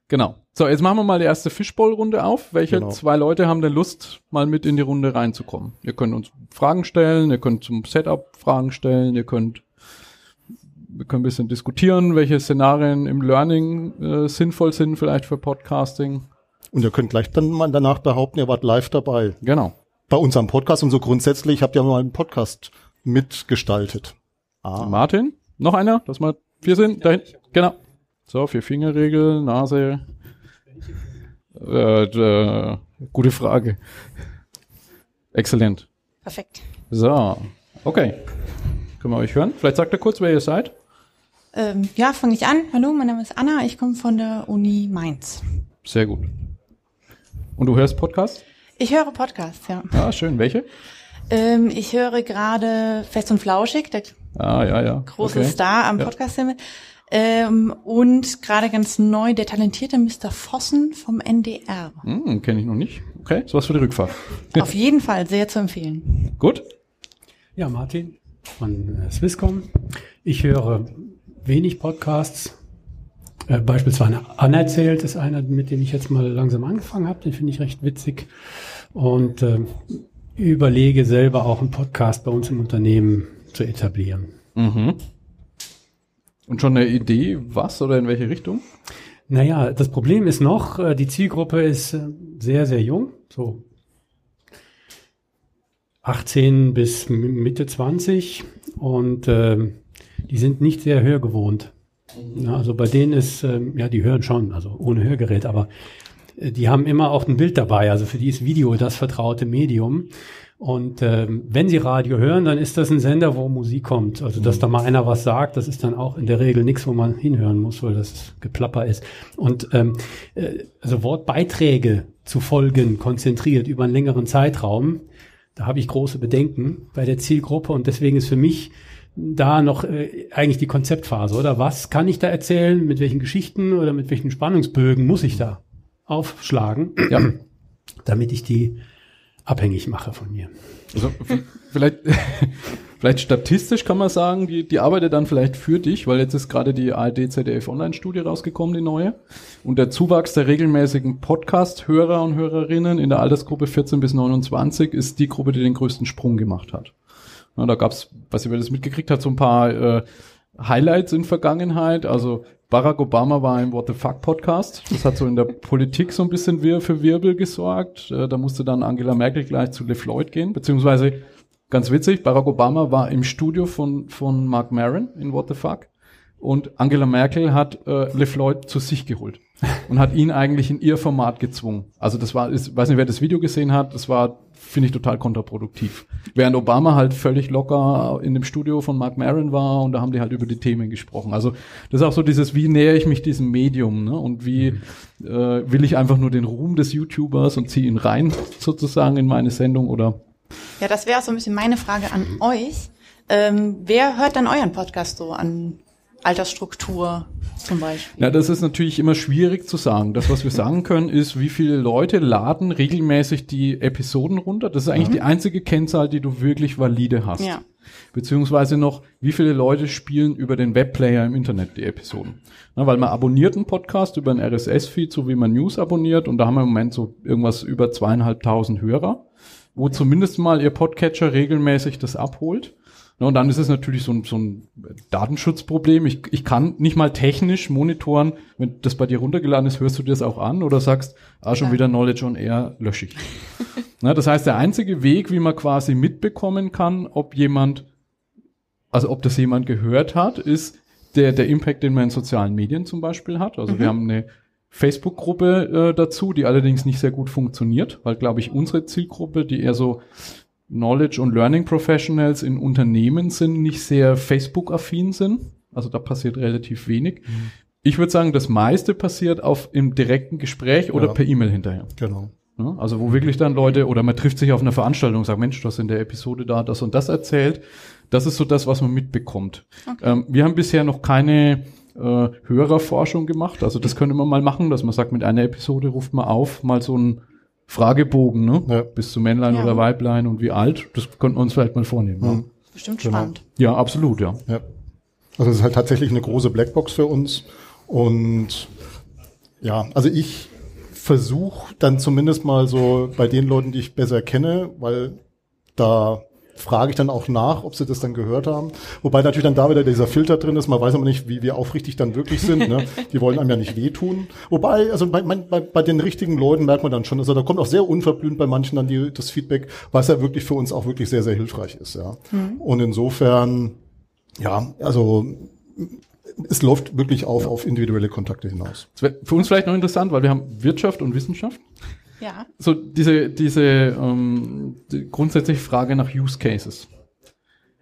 Genau. So, jetzt machen wir mal die erste Fishbowl-Runde auf. Welche genau. zwei Leute haben denn Lust, mal mit in die Runde reinzukommen? Ihr könnt uns Fragen stellen, ihr könnt zum Setup Fragen stellen, ihr könnt wir können ein bisschen diskutieren, welche Szenarien im Learning äh, sinnvoll sind, vielleicht für Podcasting. Und ihr könnt gleich dann mal danach behaupten, ihr wart live dabei. Genau. Bei unserem Podcast und so grundsätzlich habt ihr mal einen Podcast mitgestaltet. Ah. Martin, noch einer, dass mal vier sind. Dahin. Genau. So, vier Fingerregel, Nase. Äh, äh, gute Frage. Exzellent. Perfekt. So, okay. Können wir euch hören? Vielleicht sagt er kurz, wer ihr seid. Ähm, ja, fange ich an. Hallo, mein Name ist Anna, ich komme von der Uni Mainz. Sehr gut. Und du hörst Podcasts? Ich höre Podcasts, ja. Ah, schön. Welche? Ähm, ich höre gerade Fest und Flauschig, der ah, ja, ja. große okay. Star am ja. Podcast-Himmel. Ähm, und gerade ganz neu der talentierte Mr. Vossen vom NDR. Hm, Kenne ich noch nicht. Okay, sowas für die Rückfahrt. Auf jeden Fall sehr zu empfehlen. Gut. Ja, Martin von äh, Swisscom. Ich höre wenig Podcasts. Äh, beispielsweise Anerzählt ist einer, mit dem ich jetzt mal langsam angefangen habe. Den finde ich recht witzig. Und äh, überlege selber auch einen Podcast bei uns im Unternehmen zu etablieren. Mhm. Und schon eine Idee, was oder in welche Richtung? Naja, das Problem ist noch, äh, die Zielgruppe ist äh, sehr, sehr jung, so 18 bis Mitte 20 und äh, die sind nicht sehr hörgewohnt. Ja, also bei denen ist, äh, ja, die hören schon, also ohne Hörgerät, aber äh, die haben immer auch ein Bild dabei. Also für die ist Video das vertraute Medium. Und ähm, wenn Sie Radio hören, dann ist das ein Sender, wo Musik kommt. Also dass da mal einer was sagt, das ist dann auch in der Regel nichts, wo man hinhören muss, weil das Geplapper ist. Und ähm, äh, also Wortbeiträge zu folgen, konzentriert über einen längeren Zeitraum, da habe ich große Bedenken bei der Zielgruppe und deswegen ist für mich da noch äh, eigentlich die Konzeptphase, oder? Was kann ich da erzählen? Mit welchen Geschichten oder mit welchen Spannungsbögen muss ich da aufschlagen, ja. damit ich die abhängig mache von mir. Also vielleicht, vielleicht statistisch kann man sagen, die, die arbeitet dann vielleicht für dich, weil jetzt ist gerade die ARD ZDF Online-Studie rausgekommen, die neue. Und der Zuwachs der regelmäßigen Podcast-Hörer und Hörerinnen in der Altersgruppe 14 bis 29 ist die Gruppe, die den größten Sprung gemacht hat. Ja, da gab's, was ihr das mitgekriegt hat, so ein paar äh, Highlights in Vergangenheit. Also Barack Obama war im What the Fuck Podcast. Das hat so in der Politik so ein bisschen für Wirbel gesorgt. Äh, da musste dann Angela Merkel gleich zu LeFloid gehen, beziehungsweise ganz witzig, Barack Obama war im Studio von, von Mark Maron in What the Fuck und Angela Merkel hat äh, LeFloid zu sich geholt und hat ihn eigentlich in ihr Format gezwungen. Also das war, ich weiß nicht, wer das Video gesehen hat, das war, finde ich, total kontraproduktiv. Während Obama halt völlig locker in dem Studio von Mark Maron war und da haben die halt über die Themen gesprochen. Also das ist auch so dieses, wie nähere ich mich diesem Medium ne? und wie äh, will ich einfach nur den Ruhm des YouTubers und ziehe ihn rein sozusagen in meine Sendung oder? Ja, das wäre auch so ein bisschen meine Frage an euch Ähm, wer hört dann euren Podcast so an Altersstruktur zum Beispiel? Ja, das ist natürlich immer schwierig zu sagen. Das, was wir sagen können, ist, wie viele Leute laden regelmäßig die Episoden runter. Das ist eigentlich mhm. die einzige Kennzahl, die du wirklich valide hast. Ja. Beziehungsweise noch, wie viele Leute spielen über den Webplayer im Internet die Episoden. Na, weil man abonniert einen Podcast über einen RSS-Feed, so wie man News abonniert, und da haben wir im Moment so irgendwas über zweieinhalbtausend Hörer, wo zumindest mal ihr Podcatcher regelmäßig das abholt. Und dann ist es natürlich so ein, so ein Datenschutzproblem. Ich, ich kann nicht mal technisch monitoren, wenn das bei dir runtergeladen ist, hörst du dir das auch an oder sagst, ah, schon ja. wieder Knowledge on Air, lösche ich. Na, das heißt, der einzige Weg, wie man quasi mitbekommen kann, ob jemand, also ob das jemand gehört hat, ist der, der Impact, den man in sozialen Medien zum Beispiel hat. Also mhm. wir haben eine Facebook-Gruppe äh, dazu, die allerdings nicht sehr gut funktioniert, weil, glaube ich, unsere Zielgruppe, die eher so Knowledge und Learning Professionals in Unternehmen sind, nicht sehr Facebook-affin sind. Also da passiert relativ wenig. Mhm. Ich würde sagen, das meiste passiert auf im direkten Gespräch oder ja. per E-Mail hinterher. Genau. Ja, also wo wirklich dann Leute oder man trifft sich auf einer Veranstaltung und sagt, Mensch, du hast in der Episode da das und das erzählt. Das ist so das, was man mitbekommt. Okay. Ähm, wir haben bisher noch keine äh, Hörerforschung gemacht. Also das könnte man mal machen, dass man sagt, mit einer Episode ruft man auf, mal so ein Fragebogen, ne? Ja. Bis zu Männlein ja. oder Weiblein und wie alt. Das könnten wir uns vielleicht mal vornehmen. Mhm. Bestimmt genau. spannend. Ja, absolut, ja. ja. Also es ist halt tatsächlich eine große Blackbox für uns. Und ja, also ich versuche dann zumindest mal so bei den Leuten, die ich besser kenne, weil da frage ich dann auch nach, ob sie das dann gehört haben. Wobei natürlich dann da wieder dieser Filter drin ist. Man weiß aber nicht, wie wir aufrichtig dann wirklich sind. Ne? Die wollen einem ja nicht wehtun. Wobei, also bei, bei, bei den richtigen Leuten merkt man dann schon, also da kommt auch sehr unverblümt bei manchen dann die, das Feedback, was ja wirklich für uns auch wirklich sehr, sehr hilfreich ist. Ja. Mhm. Und insofern, ja, also es läuft wirklich auf, auf individuelle Kontakte hinaus. für uns vielleicht noch interessant, weil wir haben Wirtschaft und Wissenschaft. Ja. So diese, diese ähm, die grundsätzliche Frage nach Use Cases.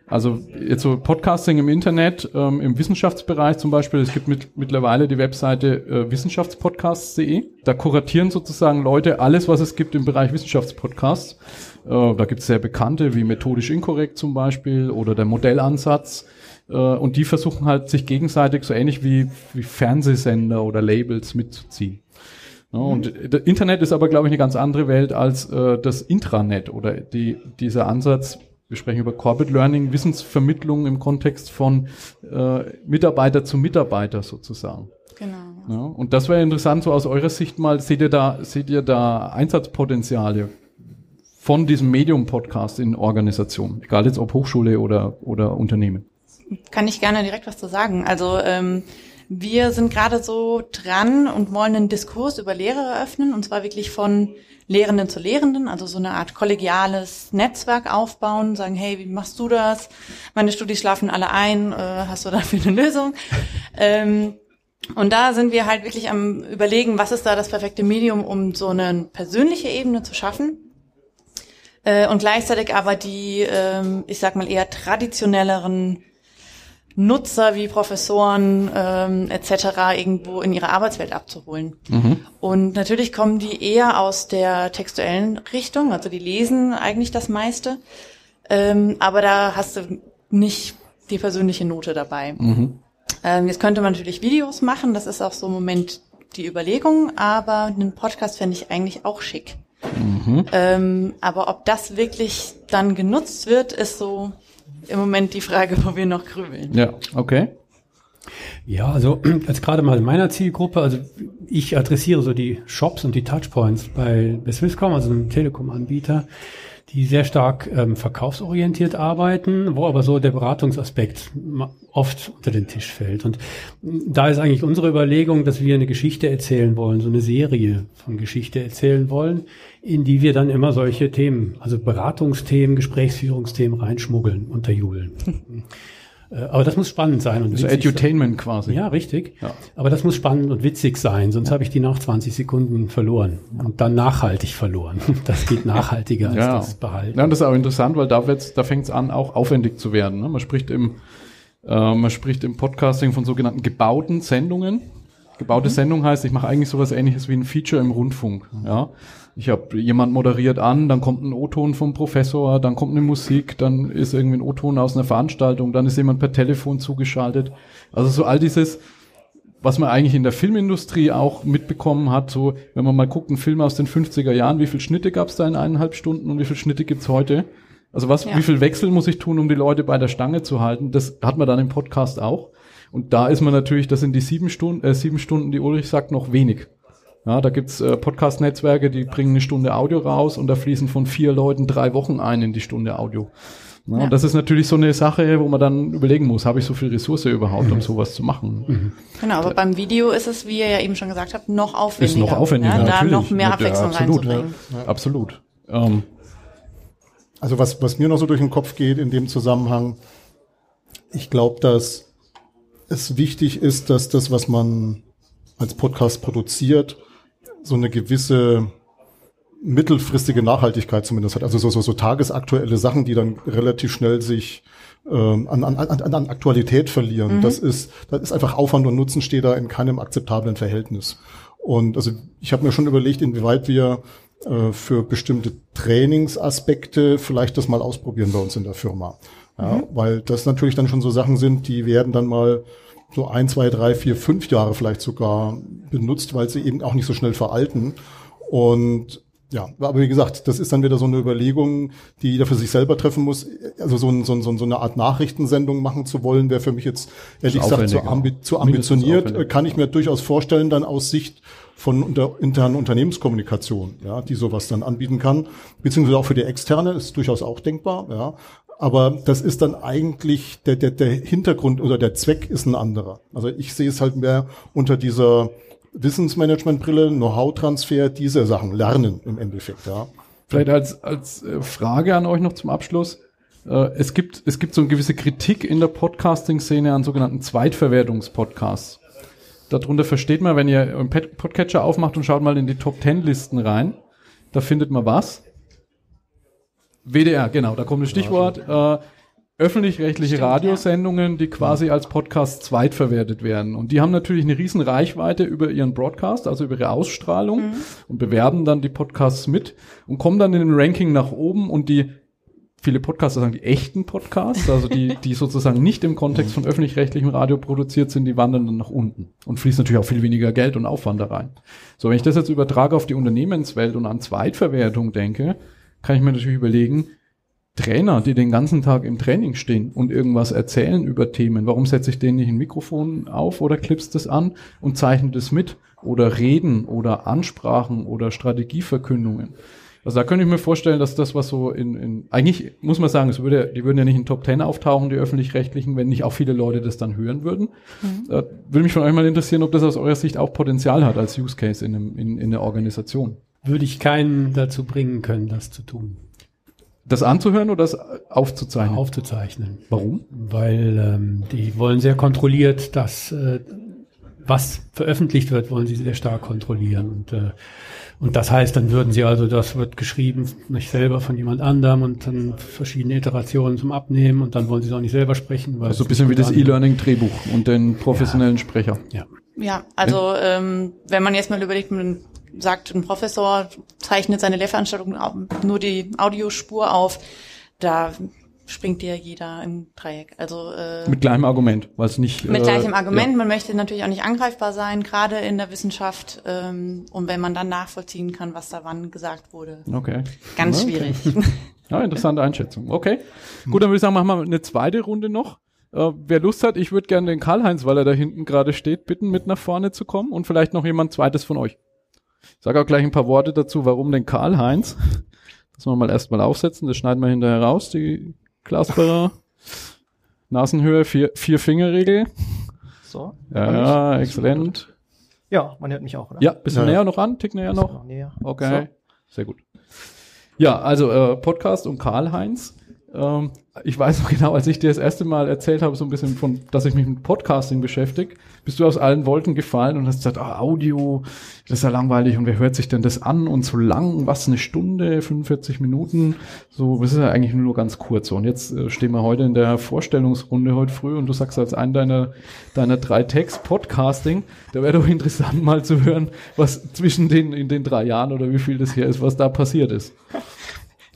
Also jetzt so Podcasting im Internet, ähm, im Wissenschaftsbereich zum Beispiel, es gibt mit, mittlerweile die Webseite äh, wissenschaftspodcasts.de. Da kuratieren sozusagen Leute alles, was es gibt im Bereich Wissenschaftspodcasts. Äh, da gibt es sehr bekannte wie methodisch inkorrekt zum Beispiel oder der Modellansatz. Äh, und die versuchen halt sich gegenseitig so ähnlich wie, wie Fernsehsender oder Labels mitzuziehen. Mhm. und das Internet ist aber, glaube ich, eine ganz andere Welt als äh, das Intranet oder die, dieser Ansatz, wir sprechen über Corporate Learning, Wissensvermittlung im Kontext von äh, Mitarbeiter zu Mitarbeiter sozusagen. Genau. Ja, und das wäre interessant, so aus eurer Sicht mal, seht ihr da, seht ihr da Einsatzpotenziale von diesem Medium-Podcast in Organisationen, egal jetzt ob Hochschule oder, oder Unternehmen? Kann ich gerne direkt was zu sagen. Also ähm, wir sind gerade so dran und wollen einen Diskurs über Lehre eröffnen, und zwar wirklich von Lehrenden zu Lehrenden, also so eine Art kollegiales Netzwerk aufbauen, sagen, hey, wie machst du das? Meine Studis schlafen alle ein, äh, hast du dafür eine Lösung? ähm, und da sind wir halt wirklich am überlegen, was ist da das perfekte Medium, um so eine persönliche Ebene zu schaffen. Äh, und gleichzeitig aber die, ähm, ich sag mal, eher traditionelleren Nutzer wie Professoren ähm, etc. irgendwo in ihre Arbeitswelt abzuholen. Mhm. Und natürlich kommen die eher aus der textuellen Richtung, also die lesen eigentlich das meiste, ähm, aber da hast du nicht die persönliche Note dabei. Mhm. Ähm, jetzt könnte man natürlich Videos machen, das ist auch so im Moment die Überlegung, aber einen Podcast fände ich eigentlich auch schick. Mhm. Ähm, aber ob das wirklich dann genutzt wird, ist so im Moment die Frage, wo wir noch grübeln. Ja, okay. Ja, also als gerade mal in meiner Zielgruppe, also ich adressiere so die Shops und die Touchpoints bei, bei Swisscom, also einem Telekom-Anbieter, die sehr stark ähm, verkaufsorientiert arbeiten, wo aber so der Beratungsaspekt oft unter den Tisch fällt. Und da ist eigentlich unsere Überlegung, dass wir eine Geschichte erzählen wollen, so eine Serie von Geschichte erzählen wollen, in die wir dann immer solche Themen, also Beratungsthemen, Gesprächsführungsthemen reinschmuggeln, unterjubeln. Äh, aber das muss spannend sein und also Edutainment quasi. Ja, richtig. Ja. Aber das muss spannend und witzig sein, sonst ja. habe ich die nach 20 Sekunden verloren und dann nachhaltig verloren. Das geht nachhaltiger als ja. das Behalten. Ja, das ist auch interessant, weil da, wird's, da fängt es an, auch aufwendig zu werden. Ne? Man spricht im äh, man spricht im Podcasting von sogenannten gebauten Sendungen. Gebaute mhm. Sendung heißt, ich mache eigentlich sowas ähnliches wie ein Feature im Rundfunk. Ja? Ich habe jemand moderiert an, dann kommt ein O-Ton vom Professor, dann kommt eine Musik, dann ist irgendwie ein O-Ton aus einer Veranstaltung, dann ist jemand per Telefon zugeschaltet. Also so all dieses, was man eigentlich in der Filmindustrie auch mitbekommen hat, so wenn man mal guckt, ein Film aus den 50er Jahren, wie viele Schnitte gab es da in eineinhalb Stunden und wie viele Schnitte gibt's heute? Also was, ja. wie viel Wechsel muss ich tun, um die Leute bei der Stange zu halten? Das hat man dann im Podcast auch. Und da ist man natürlich, das sind die sieben Stunden, äh, sieben Stunden, die Ulrich sagt, noch wenig. Ja, da gibt's äh, Podcast-Netzwerke, die bringen eine Stunde Audio raus und da fließen von vier Leuten drei Wochen ein in die Stunde Audio. Ja, ja. Das ist natürlich so eine Sache, wo man dann überlegen muss, habe ich so viel Ressource überhaupt, um mhm. sowas zu machen? Mhm. Genau, aber beim Video ist es, wie ihr ja eben schon gesagt habt, noch aufwendiger. Ist noch aufwendiger, ja, Da noch mehr Abwechslung ja, absolut, reinzubringen. Ja, absolut. Ähm, also was, was mir noch so durch den Kopf geht in dem Zusammenhang, ich glaube, dass es wichtig ist, dass das, was man als Podcast produziert, so eine gewisse mittelfristige Nachhaltigkeit zumindest hat. Also so, so, so tagesaktuelle Sachen, die dann relativ schnell sich ähm, an, an, an, an Aktualität verlieren. Mhm. Das ist, das ist einfach Aufwand und Nutzen steht da in keinem akzeptablen Verhältnis. Und also ich habe mir schon überlegt, inwieweit wir äh, für bestimmte Trainingsaspekte vielleicht das mal ausprobieren bei uns in der Firma. Ja, mhm. Weil das natürlich dann schon so Sachen sind, die werden dann mal so ein, zwei, drei, vier, fünf Jahre vielleicht sogar benutzt, weil sie eben auch nicht so schnell veralten. Und ja, aber wie gesagt, das ist dann wieder so eine Überlegung, die jeder für sich selber treffen muss. Also so, ein, so, ein, so eine Art Nachrichtensendung machen zu wollen, wäre für mich jetzt ehrlich gesagt zu, ambi zu ambitioniert. Kann ich mir durchaus vorstellen, dann aus Sicht von unter, internen Unternehmenskommunikation, ja, die sowas dann anbieten kann, beziehungsweise auch für die externe ist durchaus auch denkbar, ja. Aber das ist dann eigentlich der, der, der Hintergrund oder der Zweck ist ein anderer. Also ich sehe es halt mehr unter dieser Wissensmanagementbrille, Know-how-Transfer, diese Sachen lernen im Endeffekt, ja. Vielleicht als, als äh, Frage an euch noch zum Abschluss. Äh, es gibt, es gibt so eine gewisse Kritik in der Podcasting-Szene an sogenannten Zweitverwertungspodcasts. Darunter versteht man, wenn ihr einen Podcatcher aufmacht und schaut mal in die Top Ten Listen rein, da findet man was? WDR, genau, da kommt das Stichwort. Äh, öffentlich-rechtliche Radiosendungen, die quasi als Podcast zweitverwertet werden. Und die haben natürlich eine riesen Reichweite über ihren Broadcast, also über ihre Ausstrahlung mhm. und bewerben dann die Podcasts mit und kommen dann in dem Ranking nach oben und die viele Podcaster sagen, die echten Podcasts, also die, die sozusagen nicht im Kontext von öffentlich-rechtlichem Radio produziert sind, die wandern dann nach unten und fließt natürlich auch viel weniger Geld und Aufwand da rein. So, wenn ich das jetzt übertrage auf die Unternehmenswelt und an Zweitverwertung denke, kann ich mir natürlich überlegen, Trainer, die den ganzen Tag im Training stehen und irgendwas erzählen über Themen, warum setze ich denen nicht ein Mikrofon auf oder klippst das an und zeichne das mit? Oder Reden oder Ansprachen oder Strategieverkündungen. Also da könnte ich mir vorstellen, dass das, was so in, in eigentlich muss man sagen, es würde, die würden ja nicht in Top Ten auftauchen, die öffentlich-rechtlichen, wenn nicht auch viele Leute das dann hören würden. Mhm. Äh, würde mich von euch mal interessieren, ob das aus eurer Sicht auch Potenzial hat als Use Case in, einem, in, in der Organisation. Würde ich keinen dazu bringen können, das zu tun. Das anzuhören oder das aufzuzeichnen? Aufzuzeichnen. Warum? Weil ähm, die wollen sehr kontrolliert, dass äh, was veröffentlicht wird, wollen sie sehr stark kontrolliien. Und, äh, und das heißt, dann würden sie also, das wird geschrieben, nicht selber von jemand anderem und dann verschiedene Iterationen zum Abnehmen und dann wollen sie es auch nicht selber sprechen. Weil also ein bisschen wie das E-Learning-Drehbuch und den professionellen ja. Sprecher. Ja. Ja, also ähm, wenn man jetzt mal überlegt, man sagt, ein Professor zeichnet seine Lehrveranstaltung nur die Audiospur auf, da springt dir jeder im Dreieck. Also äh, mit gleichem Argument, weil es nicht mit äh, gleichem Argument. Ja. Man möchte natürlich auch nicht angreifbar sein, gerade in der Wissenschaft. Ähm, und wenn man dann nachvollziehen kann, was da wann gesagt wurde. Okay. Ganz okay. schwierig. Ja, interessante Einschätzung. Okay. Gut, dann würde ich sagen, machen wir eine zweite Runde noch. Äh, wer Lust hat, ich würde gerne den Karl-Heinz, weil er da hinten gerade steht, bitten, mit nach vorne zu kommen und vielleicht noch jemand zweites von euch. Ich sage auch gleich ein paar Worte dazu, warum den Karl-Heinz. Das wir mal erstmal aufsetzen, das schneiden wir hinterher raus, die Glasbarre. Nasenhöhe, vier, vier Fingerregel. So. Ja, ja exzellent. Ja, man hört mich auch, oder? Ja, bisschen ja. näher noch ran, tick näher noch. noch näher. Okay, so. sehr gut. Ja, also äh, Podcast und Karl-Heinz. Ähm, ich weiß noch genau, als ich dir das erste Mal erzählt habe, so ein bisschen von, dass ich mich mit Podcasting beschäftige, bist du aus allen Wolken gefallen und hast gesagt, ah, Audio, das ist ja langweilig und wer hört sich denn das an und so lang, was, eine Stunde, 45 Minuten, so, das ist ja eigentlich nur ganz kurz. Und jetzt äh, stehen wir heute in der Vorstellungsrunde heute früh und du sagst als einen deiner, deiner drei Text Podcasting, da wäre doch interessant mal zu hören, was zwischen den, in den drei Jahren oder wie viel das hier ist, was da passiert ist.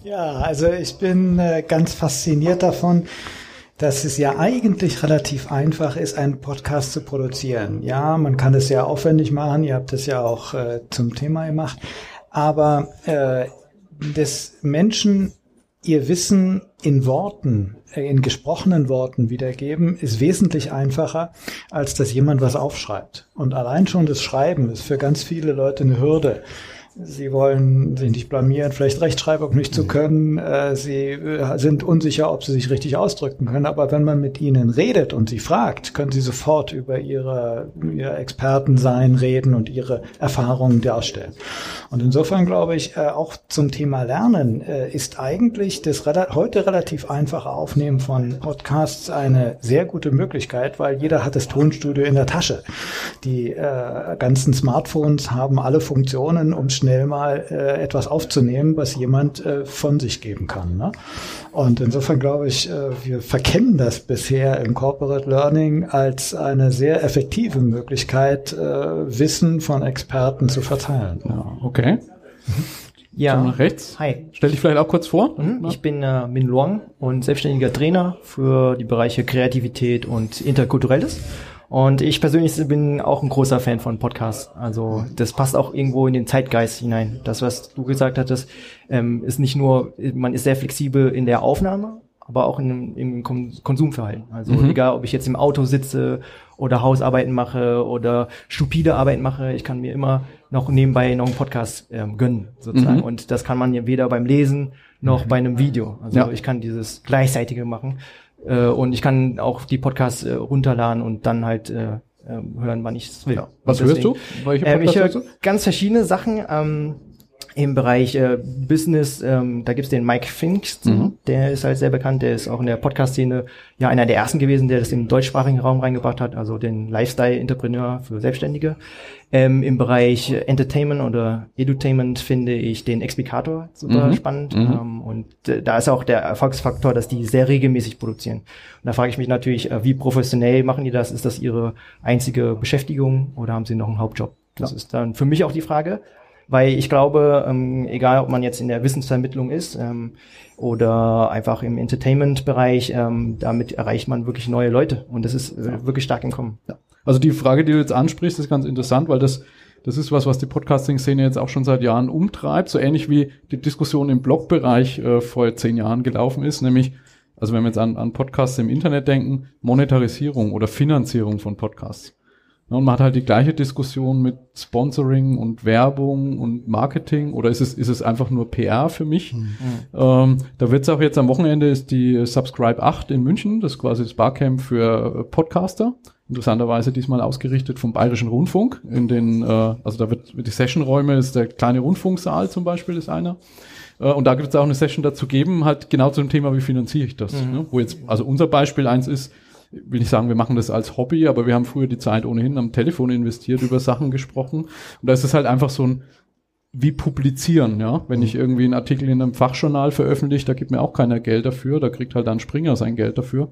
Ja, also ich bin äh, ganz fasziniert davon, dass es ja eigentlich relativ einfach ist, einen Podcast zu produzieren. Ja, man kann es ja aufwendig machen, ihr habt es ja auch äh, zum Thema gemacht, aber äh, des Menschen ihr Wissen in Worten, äh, in gesprochenen Worten wiedergeben, ist wesentlich einfacher, als dass jemand was aufschreibt. Und allein schon das Schreiben ist für ganz viele Leute eine Hürde. Sie wollen sich nicht blamieren, vielleicht Rechtschreibung nicht zu können. Äh, sie äh, sind unsicher, ob sie sich richtig ausdrücken können. Aber wenn man mit ihnen redet und sie fragt, können sie sofort über ihre, ihr Expertensein reden und ihre Erfahrungen darstellen. Und insofern glaube ich, äh, auch zum Thema Lernen ist eigentlich das heute relativ einfache Aufnehmen von Podcasts eine sehr gute Möglichkeit, weil jeder hat das Tonstudio in der Tasche. Die ganzen Smartphones haben alle Funktionen, um schnell mal äh, etwas aufzunehmen, was jemand äh, von sich geben kann. Ne? Und insofern glaube ich, äh, wir verkennen das bisher im Corporate Learning als eine sehr effektive Möglichkeit, äh, Wissen von Experten zu verteilen. Ja, okay. Ja. So nach rechts. Hi. Stell dich vielleicht auch kurz vor. Mhm. Ich bin äh, Min Luang und selbstständiger Trainer für die Bereiche Kreativität und Interkulturelles. Und ich persönlich bin auch ein großer Fan von Podcasts. Also das passt auch irgendwo in den Zeitgeist hinein. Das, was du gesagt hattest, ähm, ist nicht nur, man ist sehr flexibel in der Aufnahme, aber auch in, im Konsumverhalten. Also mhm. egal, ob ich jetzt im Auto sitze oder Hausarbeiten mache oder stupide Arbeiten mache, ich kann mir immer noch nebenbei noch einen Podcast ähm, gönnen, sozusagen. Mhm. Und das kann man ja weder beim Lesen noch mhm. bei einem Video. Also ja. ich kann dieses Gleichzeitige machen. Äh, und ich kann auch die Podcasts äh, runterladen und dann halt äh, äh hören, wann ich es will. Ja. Was deswegen, hörst du? Welche ähm, ich höre ganz verschiedene Sachen. Ähm, im Bereich äh, Business, ähm, da gibt's den Mike Finks, mhm. der ist halt sehr bekannt, der ist auch in der Podcast-Szene ja einer der ersten gewesen, der das im deutschsprachigen Raum reingebracht hat, also den Lifestyle-Entrepreneur für Selbstständige. Ähm, Im Bereich Entertainment oder Edutainment finde ich den Explicator super mhm. spannend. Mhm. Ähm, und äh, da ist auch der Erfolgsfaktor, dass die sehr regelmäßig produzieren. Und da frage ich mich natürlich, äh, wie professionell machen die das? Ist das ihre einzige Beschäftigung oder haben sie noch einen Hauptjob? Das ja. ist dann für mich auch die Frage weil ich glaube, ähm, egal ob man jetzt in der Wissensvermittlung ist ähm, oder einfach im Entertainment-Bereich, ähm, damit erreicht man wirklich neue Leute und das ist äh, wirklich stark im Kommen. Ja. Also die Frage, die du jetzt ansprichst, ist ganz interessant, weil das das ist was, was die Podcasting-Szene jetzt auch schon seit Jahren umtreibt, so ähnlich wie die Diskussion im Blogbereich äh, vor zehn Jahren gelaufen ist, nämlich also wenn wir jetzt an, an Podcasts im Internet denken, Monetarisierung oder Finanzierung von Podcasts. Und man hat halt die gleiche Diskussion mit Sponsoring und Werbung und Marketing oder ist es, ist es einfach nur PR für mich? Mhm. Ähm, da wird es auch jetzt am Wochenende ist die Subscribe 8 in München, das ist quasi das Barcamp für Podcaster. Interessanterweise diesmal ausgerichtet vom Bayerischen Rundfunk. In den, äh, also da wird die Sessionräume, ist der kleine Rundfunksaal zum Beispiel, ist einer. Äh, und da gibt es auch eine Session dazu geben, halt genau zu dem Thema, wie finanziere ich das? Mhm. Ne? Wo jetzt, also unser Beispiel eins ist, will nicht sagen, wir machen das als Hobby, aber wir haben früher die Zeit ohnehin am Telefon investiert, über Sachen gesprochen. Und da ist es halt einfach so ein, wie publizieren, ja. Wenn ich irgendwie einen Artikel in einem Fachjournal veröffentliche, da gibt mir auch keiner Geld dafür, da kriegt halt dann Springer sein Geld dafür.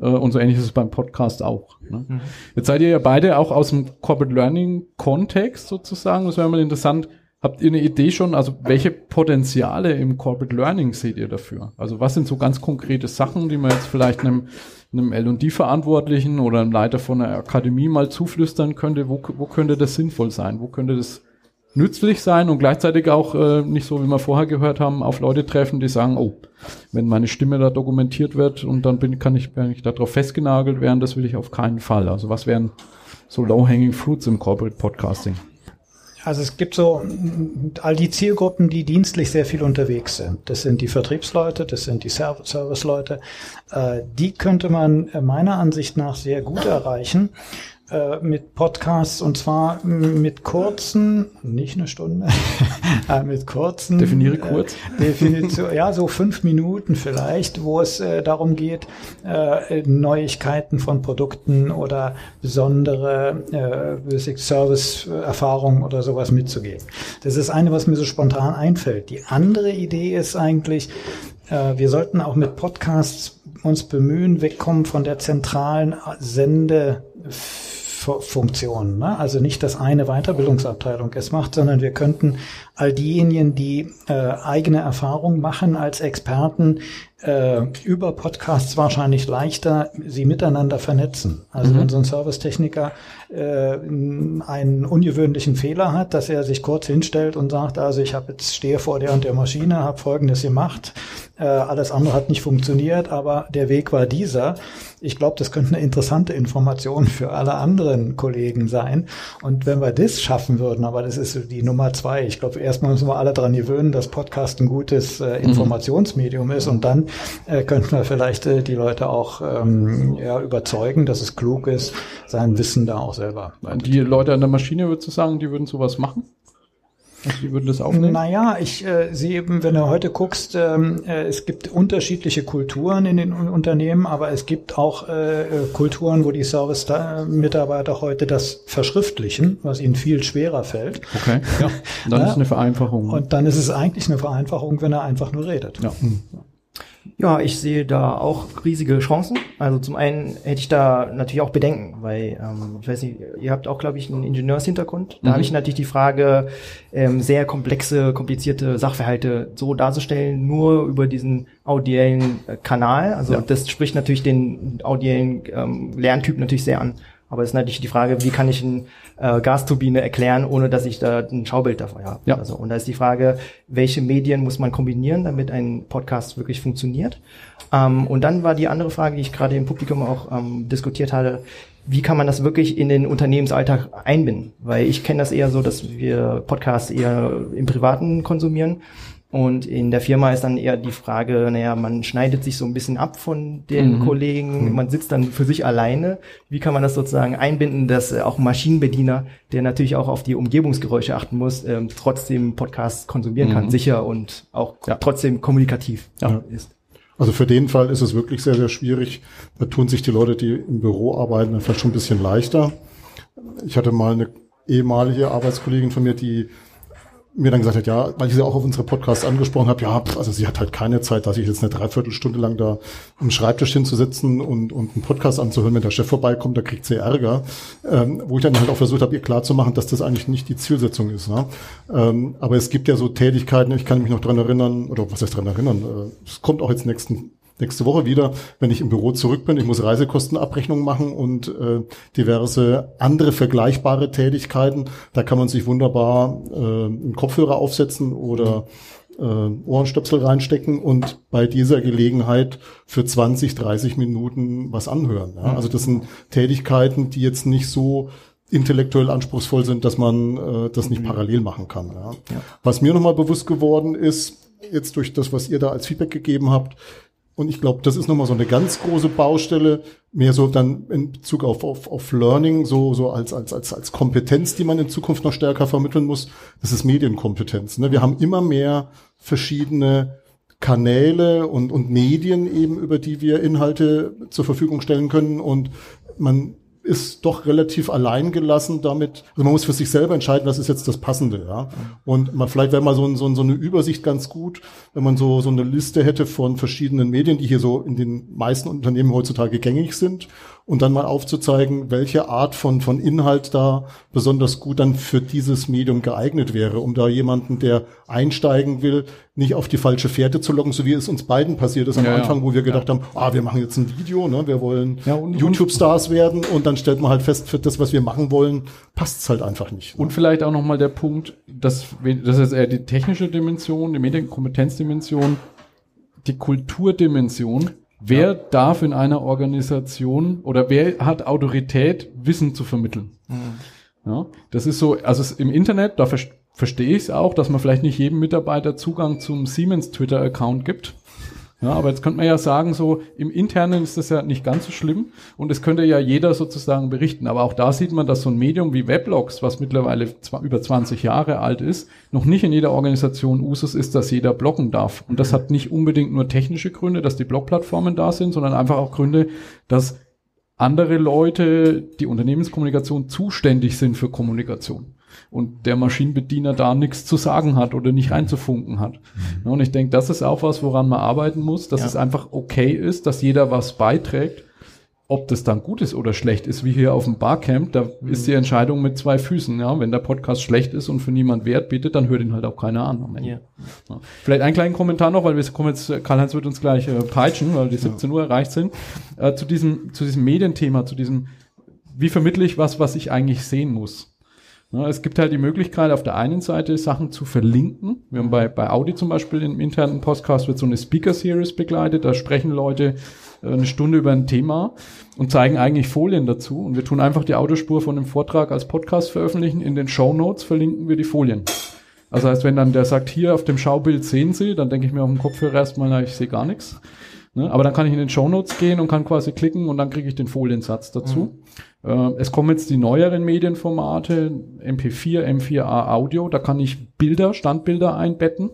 Äh, und so ähnlich ist es beim Podcast auch. Ne? Mhm. Jetzt seid ihr ja beide auch aus dem Corporate Learning Kontext sozusagen. Das wäre mal interessant. Habt ihr eine Idee schon, also welche Potenziale im Corporate Learning seht ihr dafür? Also was sind so ganz konkrete Sachen, die man jetzt vielleicht einem einem L&D-Verantwortlichen oder einem Leiter von einer Akademie mal zuflüstern könnte, wo, wo könnte das sinnvoll sein? Wo könnte das nützlich sein und gleichzeitig auch äh, nicht so, wie wir vorher gehört haben, auf Leute treffen, die sagen, oh, wenn meine Stimme da dokumentiert wird und dann bin, kann ich, kann ich darauf festgenagelt werden, das will ich auf keinen Fall. Also was wären so low-hanging fruits im Corporate Podcasting? Also es gibt so all die Zielgruppen, die dienstlich sehr viel unterwegs sind. Das sind die Vertriebsleute, das sind die Serviceleute. Äh, die könnte man meiner Ansicht nach sehr gut erreichen, äh, mit Podcasts und zwar mit kurzen, nicht eine Stunde, äh, mit kurzen. Definiere kurz. Äh, Definition, ja, so fünf Minuten vielleicht, wo es äh, darum geht, äh, Neuigkeiten von Produkten oder besondere äh, Service-Erfahrungen oder sowas mitzugeben. Das ist eine, was mir so spontan einfällt. Die andere Idee ist eigentlich, äh, wir sollten auch mit Podcasts uns bemühen, wegkommen von der zentralen Sendefunktion. Ne? Also nicht, dass eine Weiterbildungsabteilung es macht, sondern wir könnten all diejenigen, die äh, eigene Erfahrung machen als Experten, äh, über Podcasts wahrscheinlich leichter sie miteinander vernetzen. Also mhm. wenn so ein Servicetechniker äh, einen ungewöhnlichen Fehler hat, dass er sich kurz hinstellt und sagt, also ich habe jetzt stehe vor der und der Maschine, habe Folgendes gemacht, äh, alles andere hat nicht funktioniert, aber der Weg war dieser. Ich glaube, das könnte eine interessante Information für alle anderen Kollegen sein. Und wenn wir das schaffen würden, aber das ist die Nummer zwei. Ich glaube, erstmal müssen wir alle daran gewöhnen, dass Podcast ein gutes äh, mhm. Informationsmedium ist und dann äh, könnten wir vielleicht äh, die Leute auch ähm, ja, überzeugen, dass es klug ist, sein Wissen da auch selber. Die Leute an der Maschine, würdest du sagen, die würden sowas machen? Die würden das aufnehmen? Naja, ich äh, sehe eben, wenn du heute guckst, ähm, äh, es gibt unterschiedliche Kulturen in den Unternehmen, aber es gibt auch äh, äh Kulturen, wo die Service-Mitarbeiter heute das verschriftlichen, was ihnen viel schwerer fällt. Okay, ja. Dann ja. ist eine Vereinfachung. Und dann ist es eigentlich eine Vereinfachung, wenn er einfach nur redet. Ja. Ja, ich sehe da auch riesige Chancen. Also zum einen hätte ich da natürlich auch Bedenken, weil ähm, ich weiß nicht, ihr habt auch, glaube ich, einen Ingenieurshintergrund. Da mhm. habe ich natürlich die Frage, ähm, sehr komplexe, komplizierte Sachverhalte so darzustellen, nur über diesen audiellen äh, Kanal. Also ja. das spricht natürlich den audiellen ähm, Lerntyp natürlich sehr an. Aber es ist natürlich die Frage, wie kann ich eine äh, Gasturbine erklären, ohne dass ich da ein Schaubild davon habe. Ja. Also, und da ist die Frage, welche Medien muss man kombinieren, damit ein Podcast wirklich funktioniert. Ähm, und dann war die andere Frage, die ich gerade im Publikum auch ähm, diskutiert hatte, wie kann man das wirklich in den Unternehmensalltag einbinden? Weil ich kenne das eher so, dass wir Podcasts eher im Privaten konsumieren und in der Firma ist dann eher die Frage, naja, man schneidet sich so ein bisschen ab von den mhm. Kollegen, mhm. man sitzt dann für sich alleine. Wie kann man das sozusagen einbinden, dass äh, auch ein Maschinenbediener, der natürlich auch auf die Umgebungsgeräusche achten muss, ähm, trotzdem Podcasts konsumieren mhm. kann, sicher und auch ja. trotzdem kommunikativ ja. ist. Also für den Fall ist es wirklich sehr, sehr schwierig. Da tun sich die Leute, die im Büro arbeiten, vielleicht schon ein bisschen leichter. Ich hatte mal eine ehemalige Arbeitskollegin von mir, die mir dann gesagt hat, ja, weil ich sie auch auf unsere Podcasts angesprochen habe, ja, also sie hat halt keine Zeit, dass ich jetzt eine Dreiviertelstunde lang da am Schreibtisch hinzusitzen und, und einen Podcast anzuhören, wenn der Chef vorbeikommt, da kriegt sie Ärger. Ähm, wo ich dann halt auch versucht habe, ihr klarzumachen, dass das eigentlich nicht die Zielsetzung ist. Ne? Ähm, aber es gibt ja so Tätigkeiten, ich kann mich noch dran erinnern, oder was heißt dran erinnern, äh, es kommt auch jetzt nächsten nächste Woche wieder, wenn ich im Büro zurück bin. Ich muss Reisekostenabrechnungen machen und äh, diverse andere vergleichbare Tätigkeiten. Da kann man sich wunderbar äh, einen Kopfhörer aufsetzen oder äh, Ohrenstöpsel reinstecken und bei dieser Gelegenheit für 20, 30 Minuten was anhören. Ja? Also das sind Tätigkeiten, die jetzt nicht so intellektuell anspruchsvoll sind, dass man äh, das nicht mhm. parallel machen kann. Ja? Ja. Was mir nochmal bewusst geworden ist, jetzt durch das, was ihr da als Feedback gegeben habt, und ich glaube, das ist nochmal so eine ganz große Baustelle, mehr so dann in Bezug auf, auf, auf Learning, so, so als, als, als, als Kompetenz, die man in Zukunft noch stärker vermitteln muss. Das ist Medienkompetenz. Ne? Wir haben immer mehr verschiedene Kanäle und, und Medien eben, über die wir Inhalte zur Verfügung stellen können. Und man ist doch relativ allein gelassen damit. Also man muss für sich selber entscheiden, was ist jetzt das Passende, ja. Und man, vielleicht wäre mal so, so, so eine Übersicht ganz gut, wenn man so, so eine Liste hätte von verschiedenen Medien, die hier so in den meisten Unternehmen heutzutage gängig sind und dann mal aufzuzeigen, welche Art von, von Inhalt da besonders gut dann für dieses Medium geeignet wäre, um da jemanden, der einsteigen will, nicht auf die falsche Fährte zu locken, so wie es uns beiden passiert ist am ja, Anfang, wo wir gedacht ja. haben, ah, wir machen jetzt ein Video, ne, wir wollen ja, YouTube-Stars werden und dann stellt man halt fest, für das, was wir machen wollen, passt es halt einfach nicht. Und vielleicht auch nochmal der Punkt, dass, das ist eher die technische Dimension, die Medienkompetenzdimension, die Kulturdimension Wer ja. darf in einer Organisation oder wer hat Autorität, Wissen zu vermitteln? Mhm. Ja, das ist so, also im Internet, da ver verstehe ich es auch, dass man vielleicht nicht jedem Mitarbeiter Zugang zum Siemens Twitter-Account gibt. Ja, aber jetzt könnte man ja sagen, so im Internen ist das ja nicht ganz so schlimm und es könnte ja jeder sozusagen berichten. Aber auch da sieht man, dass so ein Medium wie Weblogs, was mittlerweile über 20 Jahre alt ist, noch nicht in jeder Organisation Usus ist, dass jeder bloggen darf. Und das hat nicht unbedingt nur technische Gründe, dass die Blogplattformen da sind, sondern einfach auch Gründe, dass andere Leute, die Unternehmenskommunikation zuständig sind für Kommunikation und der Maschinenbediener da nichts zu sagen hat oder nicht reinzufunken hat. Mhm. Und ich denke, das ist auch was, woran man arbeiten muss, dass ja. es einfach okay ist, dass jeder was beiträgt ob das dann gut ist oder schlecht ist, wie hier auf dem Barcamp, da mhm. ist die Entscheidung mit zwei Füßen. Ja, wenn der Podcast schlecht ist und für niemand Wert bietet, dann hört ihn halt auch keiner an. Ja. Ja. Vielleicht einen kleinen Kommentar noch, weil wir kommen jetzt, Karl-Heinz wird uns gleich äh, peitschen, weil die 17 Uhr erreicht sind, äh, zu diesem, zu diesem Medienthema, zu diesem, wie vermittle ich was, was ich eigentlich sehen muss. Ja, es gibt halt die Möglichkeit, auf der einen Seite Sachen zu verlinken. Wir haben bei, bei Audi zum Beispiel im internen Podcast wird so eine Speaker Series begleitet. Da sprechen Leute äh, eine Stunde über ein Thema und zeigen eigentlich Folien dazu. Und wir tun einfach die Audiospur von dem Vortrag als Podcast veröffentlichen. In den Show Notes verlinken wir die Folien. Also heißt, wenn dann der sagt, hier auf dem Schaubild sehen Sie, dann denke ich mir auf dem Kopfhörer erstmal, na, ich sehe gar nichts. Ne? Aber dann kann ich in den Show Notes gehen und kann quasi klicken und dann kriege ich den Foliensatz dazu. Mhm. Äh, es kommen jetzt die neueren Medienformate, MP4, M4A Audio, da kann ich Bilder, Standbilder einbetten.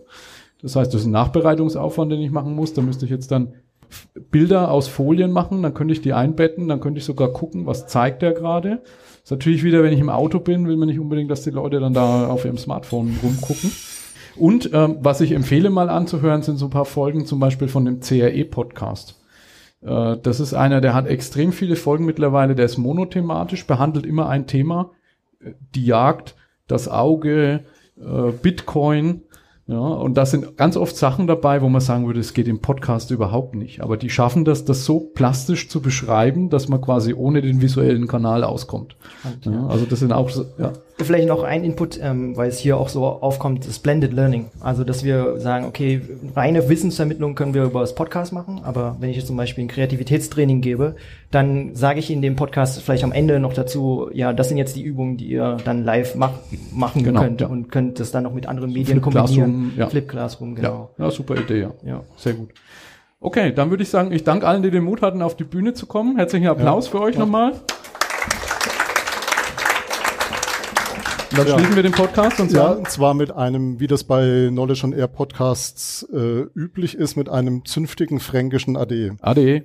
Das heißt, das ist ein Nachbereitungsaufwand, den ich machen muss. Da müsste ich jetzt dann Bilder aus Folien machen, dann könnte ich die einbetten, dann könnte ich sogar gucken, was zeigt der gerade. Ist natürlich wieder, wenn ich im Auto bin, will man nicht unbedingt, dass die Leute dann da auf ihrem Smartphone rumgucken. Und ähm, was ich empfehle mal anzuhören, sind so ein paar Folgen zum Beispiel von dem CRE-Podcast. Äh, das ist einer, der hat extrem viele Folgen mittlerweile, der ist monothematisch, behandelt immer ein Thema, äh, die Jagd, das Auge, äh, Bitcoin, ja, und da sind ganz oft Sachen dabei, wo man sagen würde, es geht im Podcast überhaupt nicht. Aber die schaffen das, das so plastisch zu beschreiben, dass man quasi ohne den visuellen Kanal auskommt. Ja, also das sind auch, ja. Vielleicht noch ein Input, ähm, weil es hier auch so aufkommt, das Blended Learning. Also, dass wir sagen, okay, reine Wissensvermittlung können wir über das Podcast machen, aber wenn ich jetzt zum Beispiel ein Kreativitätstraining gebe, dann sage ich in dem Podcast vielleicht am Ende noch dazu, ja, das sind jetzt die Übungen, die ihr dann live mach, machen genau, könnt ja. und könnt das dann noch mit anderen Medien Flip kombinieren. Ja. Flip Classroom, genau. Ja, ja super Idee, ja. ja. Sehr gut. Okay, dann würde ich sagen, ich danke allen, die den Mut hatten, auf die Bühne zu kommen. Herzlichen Applaus für euch nochmal. Und dann ja. schließen wir den Podcast und sagen. Ja, und zwar mit einem, wie das bei Knowledge on Air Podcasts äh, üblich ist, mit einem zünftigen fränkischen Ade. Ade.